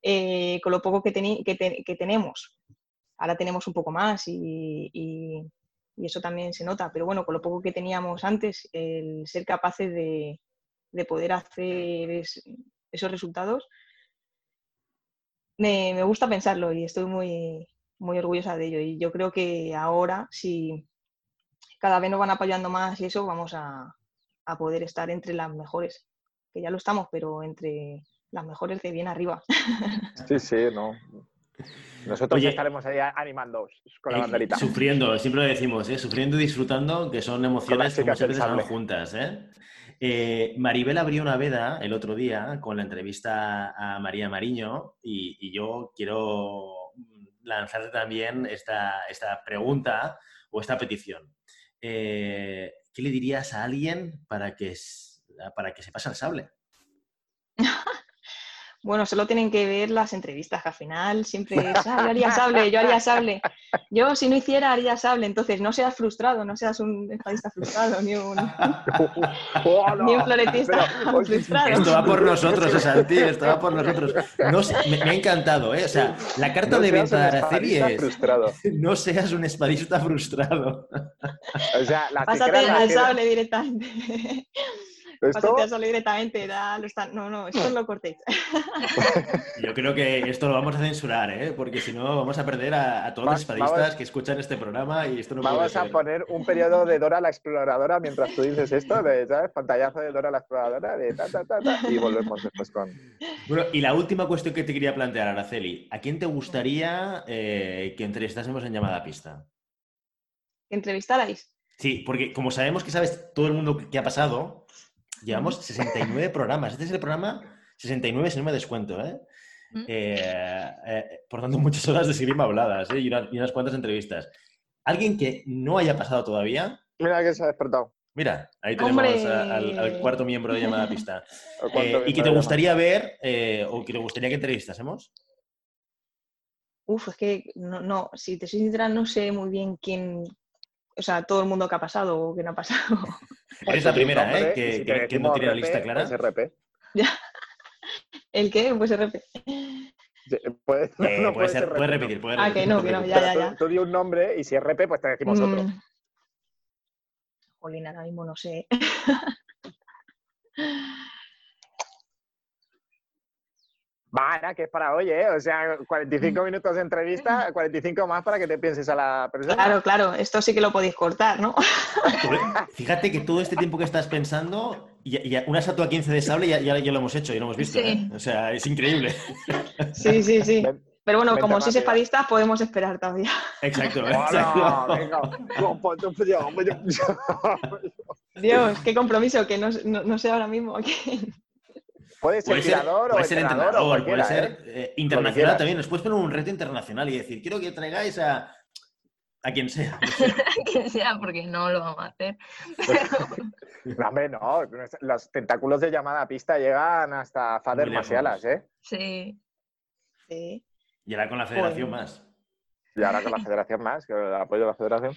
[SPEAKER 4] eh, con lo poco que, que, tenemos, ahora tenemos un poco más y, y, eso también se nota, pero bueno, con lo poco que teníamos antes, el ser capaces de, de poder hacer esos resultados, me, me, gusta pensarlo y estoy muy, muy orgullosa de ello. Y yo creo que ahora, si cada vez nos van apoyando más y eso, vamos a, a poder estar entre las mejores, que ya lo estamos, pero entre las mejores de bien arriba.
[SPEAKER 5] Sí, sí, no. Nosotros estaremos ahí animando con la eh, banderita.
[SPEAKER 1] Sufriendo, siempre lo decimos, ¿eh? sufriendo y disfrutando, que son emociones que muchas veces van juntas. ¿eh? Eh, Maribel abrió una veda el otro día con la entrevista a María Mariño y, yo quiero lanzarte también esta, esta, pregunta o esta petición. Eh, ¿Qué le dirías a alguien para que, para que se pase al sable?
[SPEAKER 4] Bueno, solo tienen que ver las entrevistas, que al final siempre es, ah, yo haría sable, yo haría sable. Yo si no hiciera, haría sable. Entonces, no seas frustrado, no seas un estadista frustrado, ni un, ni un floretista frustrado.
[SPEAKER 1] Esto va por nosotros, Santi, esto va por nosotros. No me, ha encantado, ¿eh? O sea, la carta de venta de Araceli es, frustrado. no seas un espadista frustrado.
[SPEAKER 4] O sea, la Pásate al sable directamente. ¿Esto? Pásate directamente, no, no, esto lo cortéis.
[SPEAKER 1] Yo creo que esto lo vamos a censurar, ¿eh? porque si no vamos a perder a, todos los espadistas que escuchan este programa y esto no
[SPEAKER 5] Vamos a poner un periodo de Dora la Exploradora mientras tú dices esto, de, ¿sabes? Pantallazo de Dora la Exploradora, de ta, ta, ta, ta, y volvemos después con...
[SPEAKER 1] Bueno, y la última cuestión que te quería plantear, Araceli, ¿a quién te gustaría eh, que entrevistásemos en llamada pista?
[SPEAKER 4] ¿Que entrevistarais?
[SPEAKER 1] Sí, porque como sabemos que sabes todo el mundo que ha pasado, Llevamos 69 programas. Este es el programa 69, si no me descuento, ¿eh? Eh, ¿eh? por tanto, muchas horas de esgrima habladas ¿eh? y, unas, cuantas entrevistas. ¿Alguien que no haya pasado todavía?
[SPEAKER 5] Mira que se ha despertado.
[SPEAKER 1] Mira, ahí tenemos al, cuarto miembro de llamada pista. ¿Y que te gustaría ver o que te gustaría que entrevistásemos?
[SPEAKER 4] Uf, es que no, no, si te soy sincera, no sé muy bien quién, o sea, todo el mundo que ha pasado o que no ha pasado.
[SPEAKER 1] Eres la primera, ¿eh? Que, que, no tiene la lista clara.
[SPEAKER 5] Pues RP.
[SPEAKER 4] Ya. ¿El qué? Pues RP.
[SPEAKER 5] puede,
[SPEAKER 1] eh, puede, ser, puede repetir, puede repetir.
[SPEAKER 4] Ah, que no, que no, ya, ya, ya.
[SPEAKER 5] Tú, di un nombre y si es RP, pues te decimos otro. Mm.
[SPEAKER 4] Jolín, ahora mismo no sé.
[SPEAKER 5] Vaya, que es para hoy, ¿eh? O sea, 45 mm. minutos de entrevista, 45 más para que te pienses a la persona.
[SPEAKER 4] Claro, claro, esto sí que lo podéis cortar, ¿no?
[SPEAKER 1] Fíjate que todo este tiempo que estás pensando, ya, una estatua 15 de sable ya, ya, lo hemos hecho y lo hemos visto, ¿eh? O sea, es increíble.
[SPEAKER 4] Sí, sí, sí. Pero bueno, como sois espadistas, podemos esperar todavía.
[SPEAKER 1] Exacto. exacto.
[SPEAKER 4] Dios, qué compromiso, que no, no, sé ahora mismo quién.
[SPEAKER 5] Puede ser tirador o entrenador,
[SPEAKER 1] puede ser eh, internacional también. Puedes poner un reto internacional y decir, quiero que traigáis a, a quien sea.
[SPEAKER 3] a quien sea, porque no lo vamos a hacer.
[SPEAKER 5] no, hombre, no. Los tentáculos de llamada a pista llegan hasta Fader Masialas, ¿eh?
[SPEAKER 3] Sí.
[SPEAKER 4] Sí.
[SPEAKER 1] Y ahora con la federación pues más.
[SPEAKER 5] Y ahora con la federación más, que el apoyo de la federación.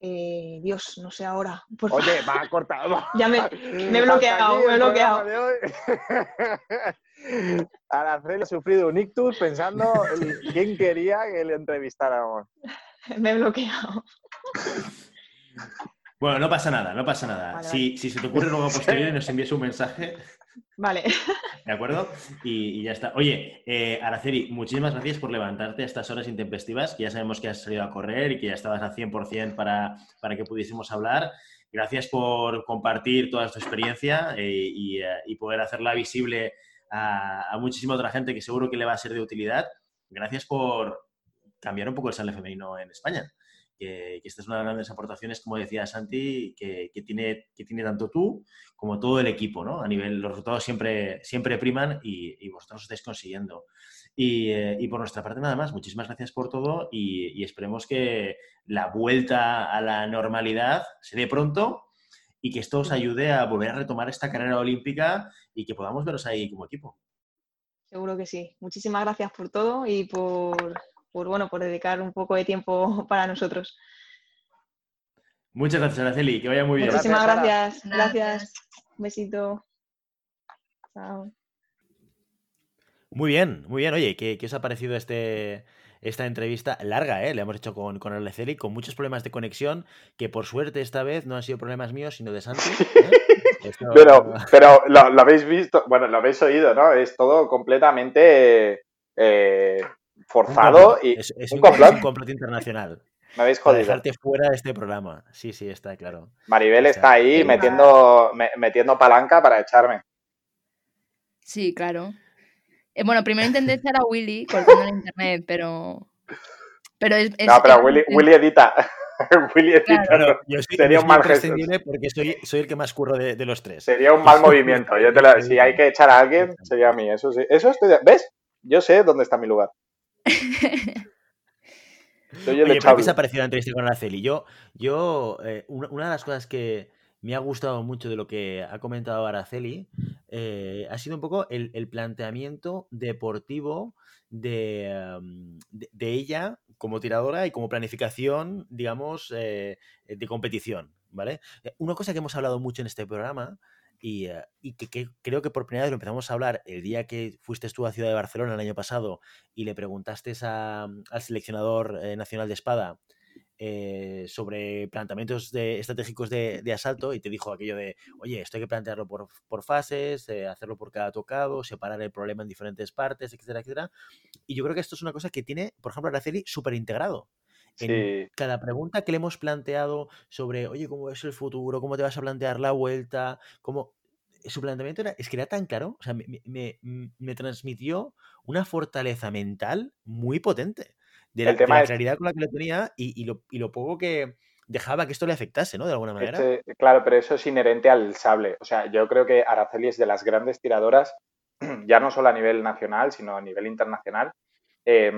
[SPEAKER 4] Eh, Dios, no sé ahora.
[SPEAKER 5] Oye, va cortado.
[SPEAKER 4] ya me, me he bloqueado, me he bloqueado.
[SPEAKER 5] Araceli ha sufrido un ictus pensando en quién quería que le entrevistáramos.
[SPEAKER 4] Me he bloqueado.
[SPEAKER 1] Bueno, no pasa nada, no pasa nada. si, si, se te ocurre luego posterior nos envíes un mensaje,
[SPEAKER 4] Vale.
[SPEAKER 1] ¿De acuerdo? Y, ya está. Oye, eh, Araceli, muchísimas gracias por levantarte a estas horas intempestivas, que ya sabemos que has salido a correr y que ya estabas al 100% para, para que pudiésemos hablar. Gracias por compartir toda tu experiencia eh, eh, y, poder hacerla visible a, muchísima otra gente que seguro que le va a ser de utilidad. Gracias por cambiar un poco el sale femenino en España que, esta es una de las grandes aportaciones, como decía Santi, que, tiene, que tiene tanto tú como todo el equipo, ¿no? A nivel, los resultados siempre, siempre priman y, vosotros estáis consiguiendo. Eh, y, por nuestra parte nada más, muchísimas gracias por todo y, esperemos que la vuelta a la normalidad se dé pronto y que esto os ayude a volver a retomar esta carrera olímpica y que podamos veros ahí como equipo.
[SPEAKER 4] Seguro que sí. Muchísimas gracias por todo y por por, bueno, por dedicar un poco de tiempo para nosotros.
[SPEAKER 1] Muchas gracias, Araceli. Que vaya muy bien.
[SPEAKER 4] Muchísimas
[SPEAKER 2] Gracias,
[SPEAKER 4] gracias. Gracias. Un besito. Chao.
[SPEAKER 1] Muy bien, muy bien. Oye, ¿qué, qué os ha parecido este, esta entrevista larga, ¿eh? Le hemos hecho con, con Araceli, con muchos problemas de conexión, que por suerte esta vez no han sido problemas míos, sino de Santi. ¿eh? Esto-
[SPEAKER 2] Pero, pero lo, lo habéis visto, bueno, lo habéis oído, ¿no? Es todo completamente eh, forzado y
[SPEAKER 1] es, es
[SPEAKER 2] un
[SPEAKER 1] un, es
[SPEAKER 2] complot.
[SPEAKER 1] un complot internacional.
[SPEAKER 2] Me habéis
[SPEAKER 1] Para
[SPEAKER 2] jodido.
[SPEAKER 1] dejarte fuera de este programa. Sí, sí, está claro.
[SPEAKER 2] Maribel está ahí
[SPEAKER 3] Venga.
[SPEAKER 2] metiendo, me- metiendo palanca para echarme.
[SPEAKER 3] Sí, claro. Eh, bueno, primero intenté echar a Willy cortando el internet, pero. Pero es. es-
[SPEAKER 2] No, pero
[SPEAKER 3] es-
[SPEAKER 2] Willy, Willy edita. Willy edita.
[SPEAKER 1] Claro, yo soy,
[SPEAKER 2] Sería
[SPEAKER 1] yo
[SPEAKER 2] un mal gesto.
[SPEAKER 1] porque soy, soy el que más curro de, de los tres.
[SPEAKER 2] Sería un mal movimiento. Yo te lo- si hay que echar a alguien, sería a mí. Eso sí. Eso estoy de- ¿Ves? Yo sé dónde está mi lugar. Soy el
[SPEAKER 1] Oye, pero ¿qué
[SPEAKER 2] echable.
[SPEAKER 1] os ha parecido la entrevista con Araceli? Yo, yo eh, una, de las cosas que me ha gustado mucho de lo que ha comentado Araceli eh, ha sido un poco el, el planteamiento deportivo de, um, de- de ella como tiradora y como planificación, digamos, eh, de competición, ¿vale? Una cosa que hemos hablado mucho en este programa y, eh, y que, creo que por primera vez lo empezamos a hablar el día que fuiste tú a Ciudad de Barcelona el año pasado y le preguntaste a- al seleccionador eh, nacional de espada eh, sobre planteamientos de- estratégicos de, de asalto y te dijo aquello de, oye, esto hay que plantearlo por, por fases, eh, hacerlo por cada tocado, separar el problema en diferentes partes, etcétera, etcétera. Y yo creo que esto es una cosa que tiene, por ejemplo, Araceli súper integrado. En cada pregunta que le hemos planteado sobre, oye, ¿cómo es el futuro? ¿Cómo te vas a plantear la vuelta? ¿Cómo... Su planteamiento era, es que era tan claro, o sea, me, me- me- me transmitió una fortaleza mental muy potente de la, de la
[SPEAKER 2] es-
[SPEAKER 1] claridad con la que lo tenía y, y lo, y lo poco que dejaba que esto le afectase, ¿no? De alguna manera.
[SPEAKER 2] Este- claro, pero eso es inherente al sable. O sea, yo creo que Araceli es de las grandes tiradoras, ya no solo a nivel nacional, sino a nivel internacional. Eh,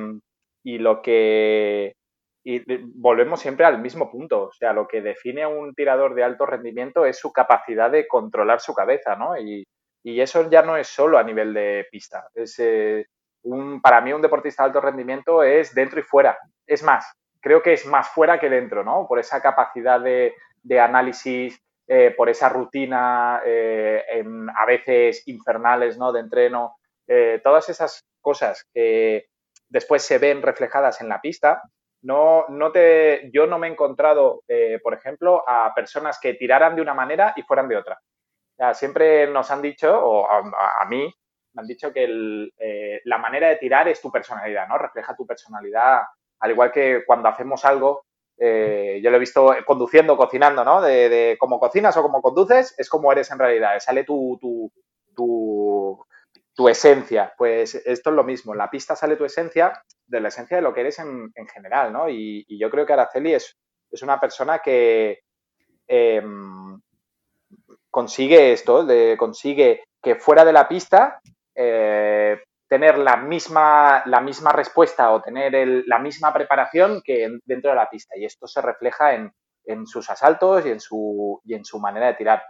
[SPEAKER 2] y lo que. Y volvemos siempre al mismo punto. O sea, lo que define a un tirador de alto rendimiento es su capacidad de controlar su cabeza, ¿no? Y, eso ya no es solo a nivel de pista. Es, eh, un, para mí, un deportista de alto rendimiento es dentro y fuera. Es más, creo que es más fuera que dentro, ¿no? Por esa capacidad de, análisis, eh, por esa rutina, eh, a veces infernales, ¿no? De entreno, todas esas cosas que después se ven reflejadas en la pista. No, no te, yo no me he encontrado, eh, por ejemplo, a personas que tiraran de una manera y fueran de otra. Siempre nos han dicho, o a, mí, me han dicho que eh, la manera de tirar es tu personalidad, ¿no? Refleja tu personalidad, al igual que cuando hacemos algo, eh, yo lo he visto conduciendo, cocinando, ¿no? De, de cómo cocinas o cómo conduces, es como eres en realidad, sale tu, tu, tu, tu esencia. Pues esto es lo mismo, la pista sale tu esencia de la esencia de lo que eres en, en general, ¿no? Y, yo creo que Araceli es, es una persona que em, consigue esto, consigue que fuera de la pista eh, tener la misma, la misma respuesta o tener la misma preparación que en- dentro de la pista. Y esto se refleja en, en sus asaltos y en, su, y en su manera de tirar.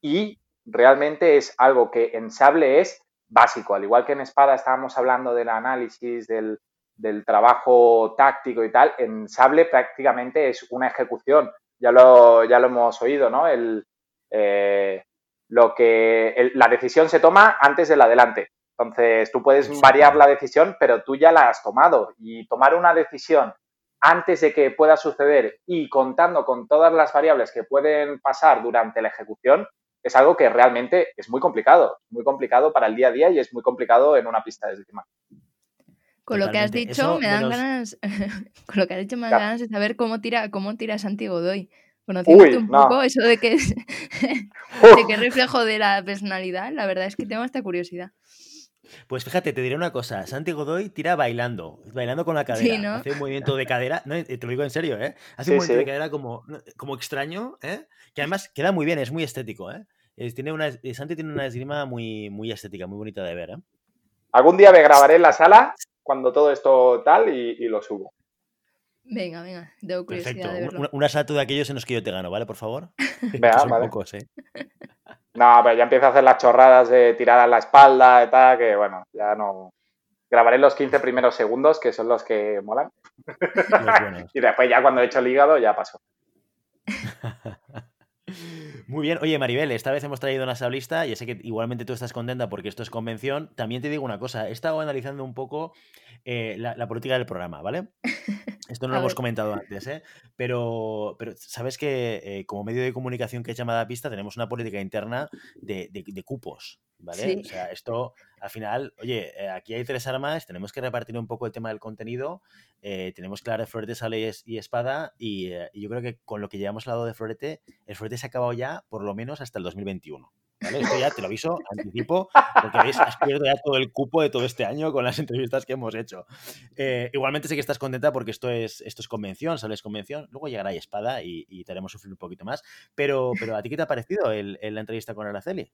[SPEAKER 2] Y realmente es algo que en sable es básico. Al igual que en espada estábamos hablando del análisis, del, del trabajo táctico y tal, en sable prácticamente es una ejecución. Ya lo, ya lo hemos oído, ¿no? El, eh, lo que el- la decisión se toma antes del adelante. Entonces, tú puedes variar la decisión, pero tú ya la has tomado. Y tomar una decisión antes de que pueda suceder y contando con todas las variables que pueden pasar durante la ejecución, es algo que realmente es muy complicado. Muy complicado para el día a día y es muy complicado en una pista de esgrima.
[SPEAKER 3] Con lo que has dicho, me dan
[SPEAKER 1] los-
[SPEAKER 3] ganas. Con lo que has dicho, me dan
[SPEAKER 2] Claro.
[SPEAKER 3] ganas de saber cómo tira, cómo tira Santi Godoy. Conociéndote
[SPEAKER 2] Uy,
[SPEAKER 3] un
[SPEAKER 2] no.
[SPEAKER 3] poco, eso de que es, de que es reflejo de la personalidad, la verdad es que tengo esta curiosidad.
[SPEAKER 1] Pues fíjate, te diré una cosa. Santi Godoy tira bailando, bailando con la cadera.
[SPEAKER 3] Sí, ¿no?
[SPEAKER 1] Hace un movimiento de cadera, no, eh, te lo digo en serio, ¿eh? Hace
[SPEAKER 2] Sí,
[SPEAKER 1] un movimiento
[SPEAKER 2] sí.
[SPEAKER 1] de cadera como, como extraño, ¿eh? Que además queda muy bien, es muy estético, ¿eh? Es- tiene una, eh, Santi tiene una esgrima muy, muy estética, muy bonita de ver, ¿eh?
[SPEAKER 2] Algún día me grabaré en la sala cuando todo esto tal y, y lo subo.
[SPEAKER 3] Venga, venga, curiosidad
[SPEAKER 1] Perfecto.
[SPEAKER 3] de verlo.
[SPEAKER 1] un- un asalto de aquellos en los que yo te gano, ¿vale? Por favor.
[SPEAKER 2] Venga,
[SPEAKER 1] son
[SPEAKER 2] vale.
[SPEAKER 1] pocos, ¿eh?
[SPEAKER 2] No, pero ya empiezo a hacer las chorradas de tirar a la espalda y tal, que bueno, ya no. Grabaré los 15 primeros segundos, que son los que molan. Y después ya cuando he hecho el hígado ya pasó.
[SPEAKER 1] Muy bien. Oye, Maribel, esta vez hemos traído una sablista. Ya sé que igualmente tú estás contenta porque esto es convención. También te digo una cosa. He estado analizando un poco eh, la, política del programa, ¿vale? Esto no lo hemos comentado antes, ¿eh? Pero, pero sabes que eh, como medio de comunicación que es llamada pista tenemos una política interna de, de cupos, ¿vale? O sea, esto al final, oye, eh, aquí hay tres armas, tenemos que repartir un poco el tema del contenido, eh, tenemos que hablar de florete, sable y, espada, eh, y, yo creo que con lo que llevamos al lado de florete, el florete se ha acabado ya por lo menos hasta el 2021. ¿Vale? Esto ya te lo aviso, anticipo, porque veis, has perdido ya todo el cupo de todo este año con las entrevistas que hemos hecho. igualmente sé que estás contenta porque esto es, esto es convención, sales convención, luego llegará y espada y, y, te haremos sufrir un poquito más. Pero, pero ¿a ti qué te ha parecido el, la entrevista con Araceli?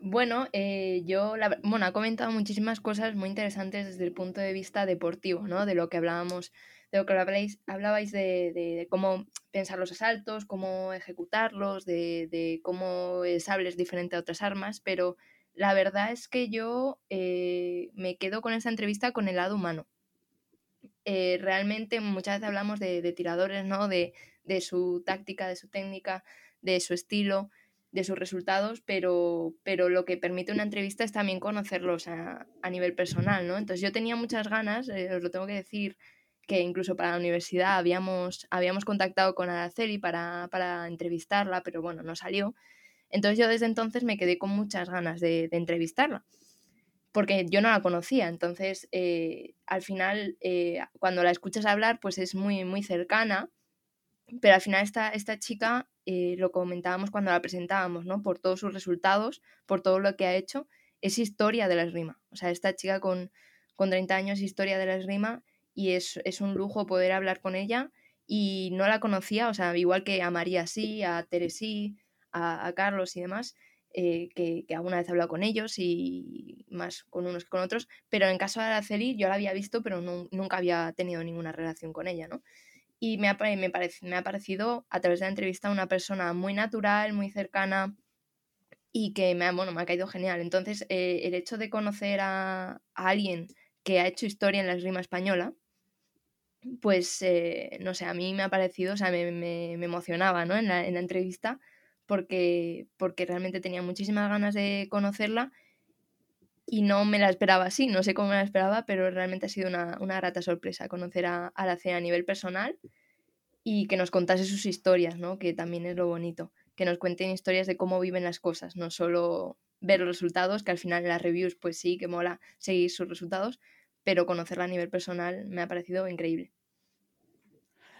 [SPEAKER 3] Bueno, eh, yo, la, bueno, ha comentado muchísimas cosas muy interesantes desde el punto de vista deportivo, ¿no? De lo que hablábamos, de lo que hablabais, hablabais de, cómo pensar los asaltos, cómo ejecutarlos, de, cómo el sable es diferente a otras armas, pero la verdad es que yo eh, me quedo con esa entrevista con el lado humano. Eh, realmente muchas veces hablamos de, tiradores, ¿no? De su táctica, de su técnica, de su estilo, de sus resultados, pero, pero lo que permite una entrevista es también conocerlos a, nivel personal, ¿no? Entonces yo tenía muchas ganas, eh, os lo tengo que decir, que incluso para la universidad habíamos, habíamos contactado con Araceli para, para entrevistarla, pero bueno, no salió. Entonces yo desde entonces me quedé con muchas ganas de, entrevistarla, porque yo no la conocía. Entonces, eh, al final, eh, cuando la escuchas hablar, pues es muy, muy cercana, pero al final esta, esta chica eh, lo comentábamos cuando la presentábamos, ¿no? Por todos sus resultados, por todo lo que ha hecho, es historia de la esgrima. O sea, esta chica con, con 30 años historia de la esgrima y es, es, un lujo poder hablar con ella y no la conocía, o sea, igual que a María sí, a Teresí, a, a Carlos y demás, eh, que, que, alguna vez he hablado con ellos y más con unos que con otros, pero en caso de Araceli yo la había visto, pero nunca había tenido ninguna relación con ella, ¿no? Y me ha, me, parece, me ha parecido a través de la entrevista una persona muy natural, muy cercana y que me ha, bueno, me ha caído genial. Entonces, eh, el hecho de conocer a, alguien que ha hecho historia en la esgrima española, pues, eh, no sé, a mí me ha parecido, o sea, me, me, emocionaba ¿no? en, la, en la entrevista porque, porque realmente tenía muchísimas ganas de conocerla y no me la esperaba así, no sé cómo me la esperaba, pero realmente ha sido una, una grata sorpresa conocer a, la CEA a nivel personal y que nos contase sus historias, ¿no? que también es lo bonito, que nos cuenten historias de cómo viven las cosas, no solo ver los resultados, que al final en las reviews pues sí, que mola seguir sus resultados, pero conocerla a nivel personal me ha parecido increíble.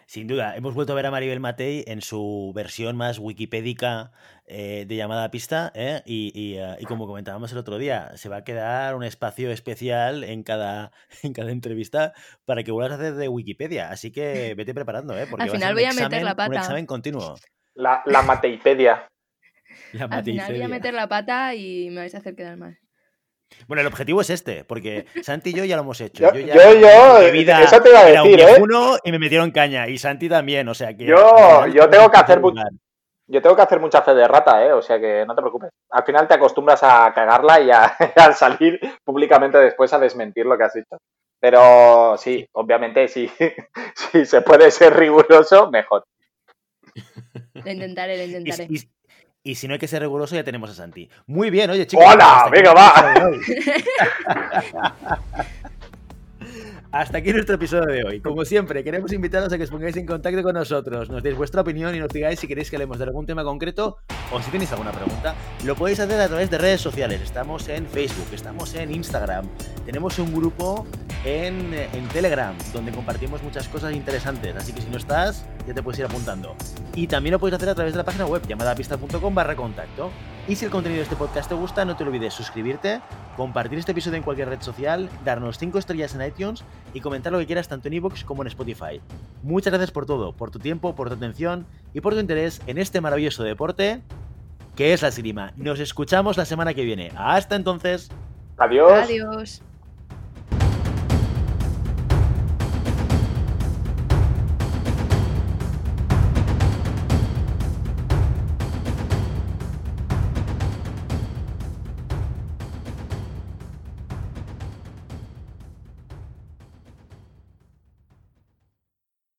[SPEAKER 1] Sin duda, hemos vuelto a ver a Maribel Matei en su versión más wikipédica eh, de llamada a pista, ¿eh? Eh, y, como comentábamos el otro día, se va a quedar un espacio especial en cada, en cada entrevista para que vuelvas a hacer de Wikipedia. Así que vete preparando, ¿eh?
[SPEAKER 3] porque al final voy a meter la pata.
[SPEAKER 1] Un examen continuo.
[SPEAKER 2] La, la Mateipedia.
[SPEAKER 3] al final voy a meter la pata y me vais a hacer quedar mal.
[SPEAKER 1] Bueno, el objetivo es este, porque Santi y yo ya lo hemos hecho.
[SPEAKER 2] Yo, yo, yo, eso te iba a decir, ¿eh?
[SPEAKER 1] Uno y me metieron caña, y Santi también, o sea que.
[SPEAKER 2] Yo, yo tengo que hacer yo tengo que hacer mucha fe de rata, ¿eh? O sea que no te preocupes. Al final te acostumbras a cagarla y a, al salir públicamente después a desmentir lo que has dicho. Pero sí, obviamente, sí, si se puede ser riguroso, mejor.
[SPEAKER 3] Lo intentaré, lo intentaré.
[SPEAKER 1] Y si no hay que ser riguroso, ya tenemos a Santi. Muy bien, oye, chicos.
[SPEAKER 2] ¡Hola! ¡Venga, va!
[SPEAKER 1] Hasta aquí nuestro episodio de hoy. Como siempre, queremos invitaros a que os pongáis en contacto con nosotros, nos deis vuestra opinión y nos digáis si queréis que hablemos de algún tema concreto o si tenéis alguna pregunta. Lo podéis hacer a través de redes sociales. Estamos en Facebook, estamos en Instagram, tenemos un grupo en, Telegram donde compartimos muchas cosas interesantes. Así que si no estás, ya te puedes ir apuntando. Y también lo puedes hacer a través de la página web llamadapista.com barra contacto. Y si el contenido de este podcast te gusta, no te olvides suscribirte, compartir este episodio en cualquier red social, darnos 5 estrellas en iTunes y comentar lo que quieras tanto en iVoox como en Spotify. Muchas gracias por todo, por tu tiempo, por tu atención y por tu interés en este maravilloso deporte que es la Sirima. Nos escuchamos la semana que viene. Hasta entonces.
[SPEAKER 2] Adiós.
[SPEAKER 3] Adiós.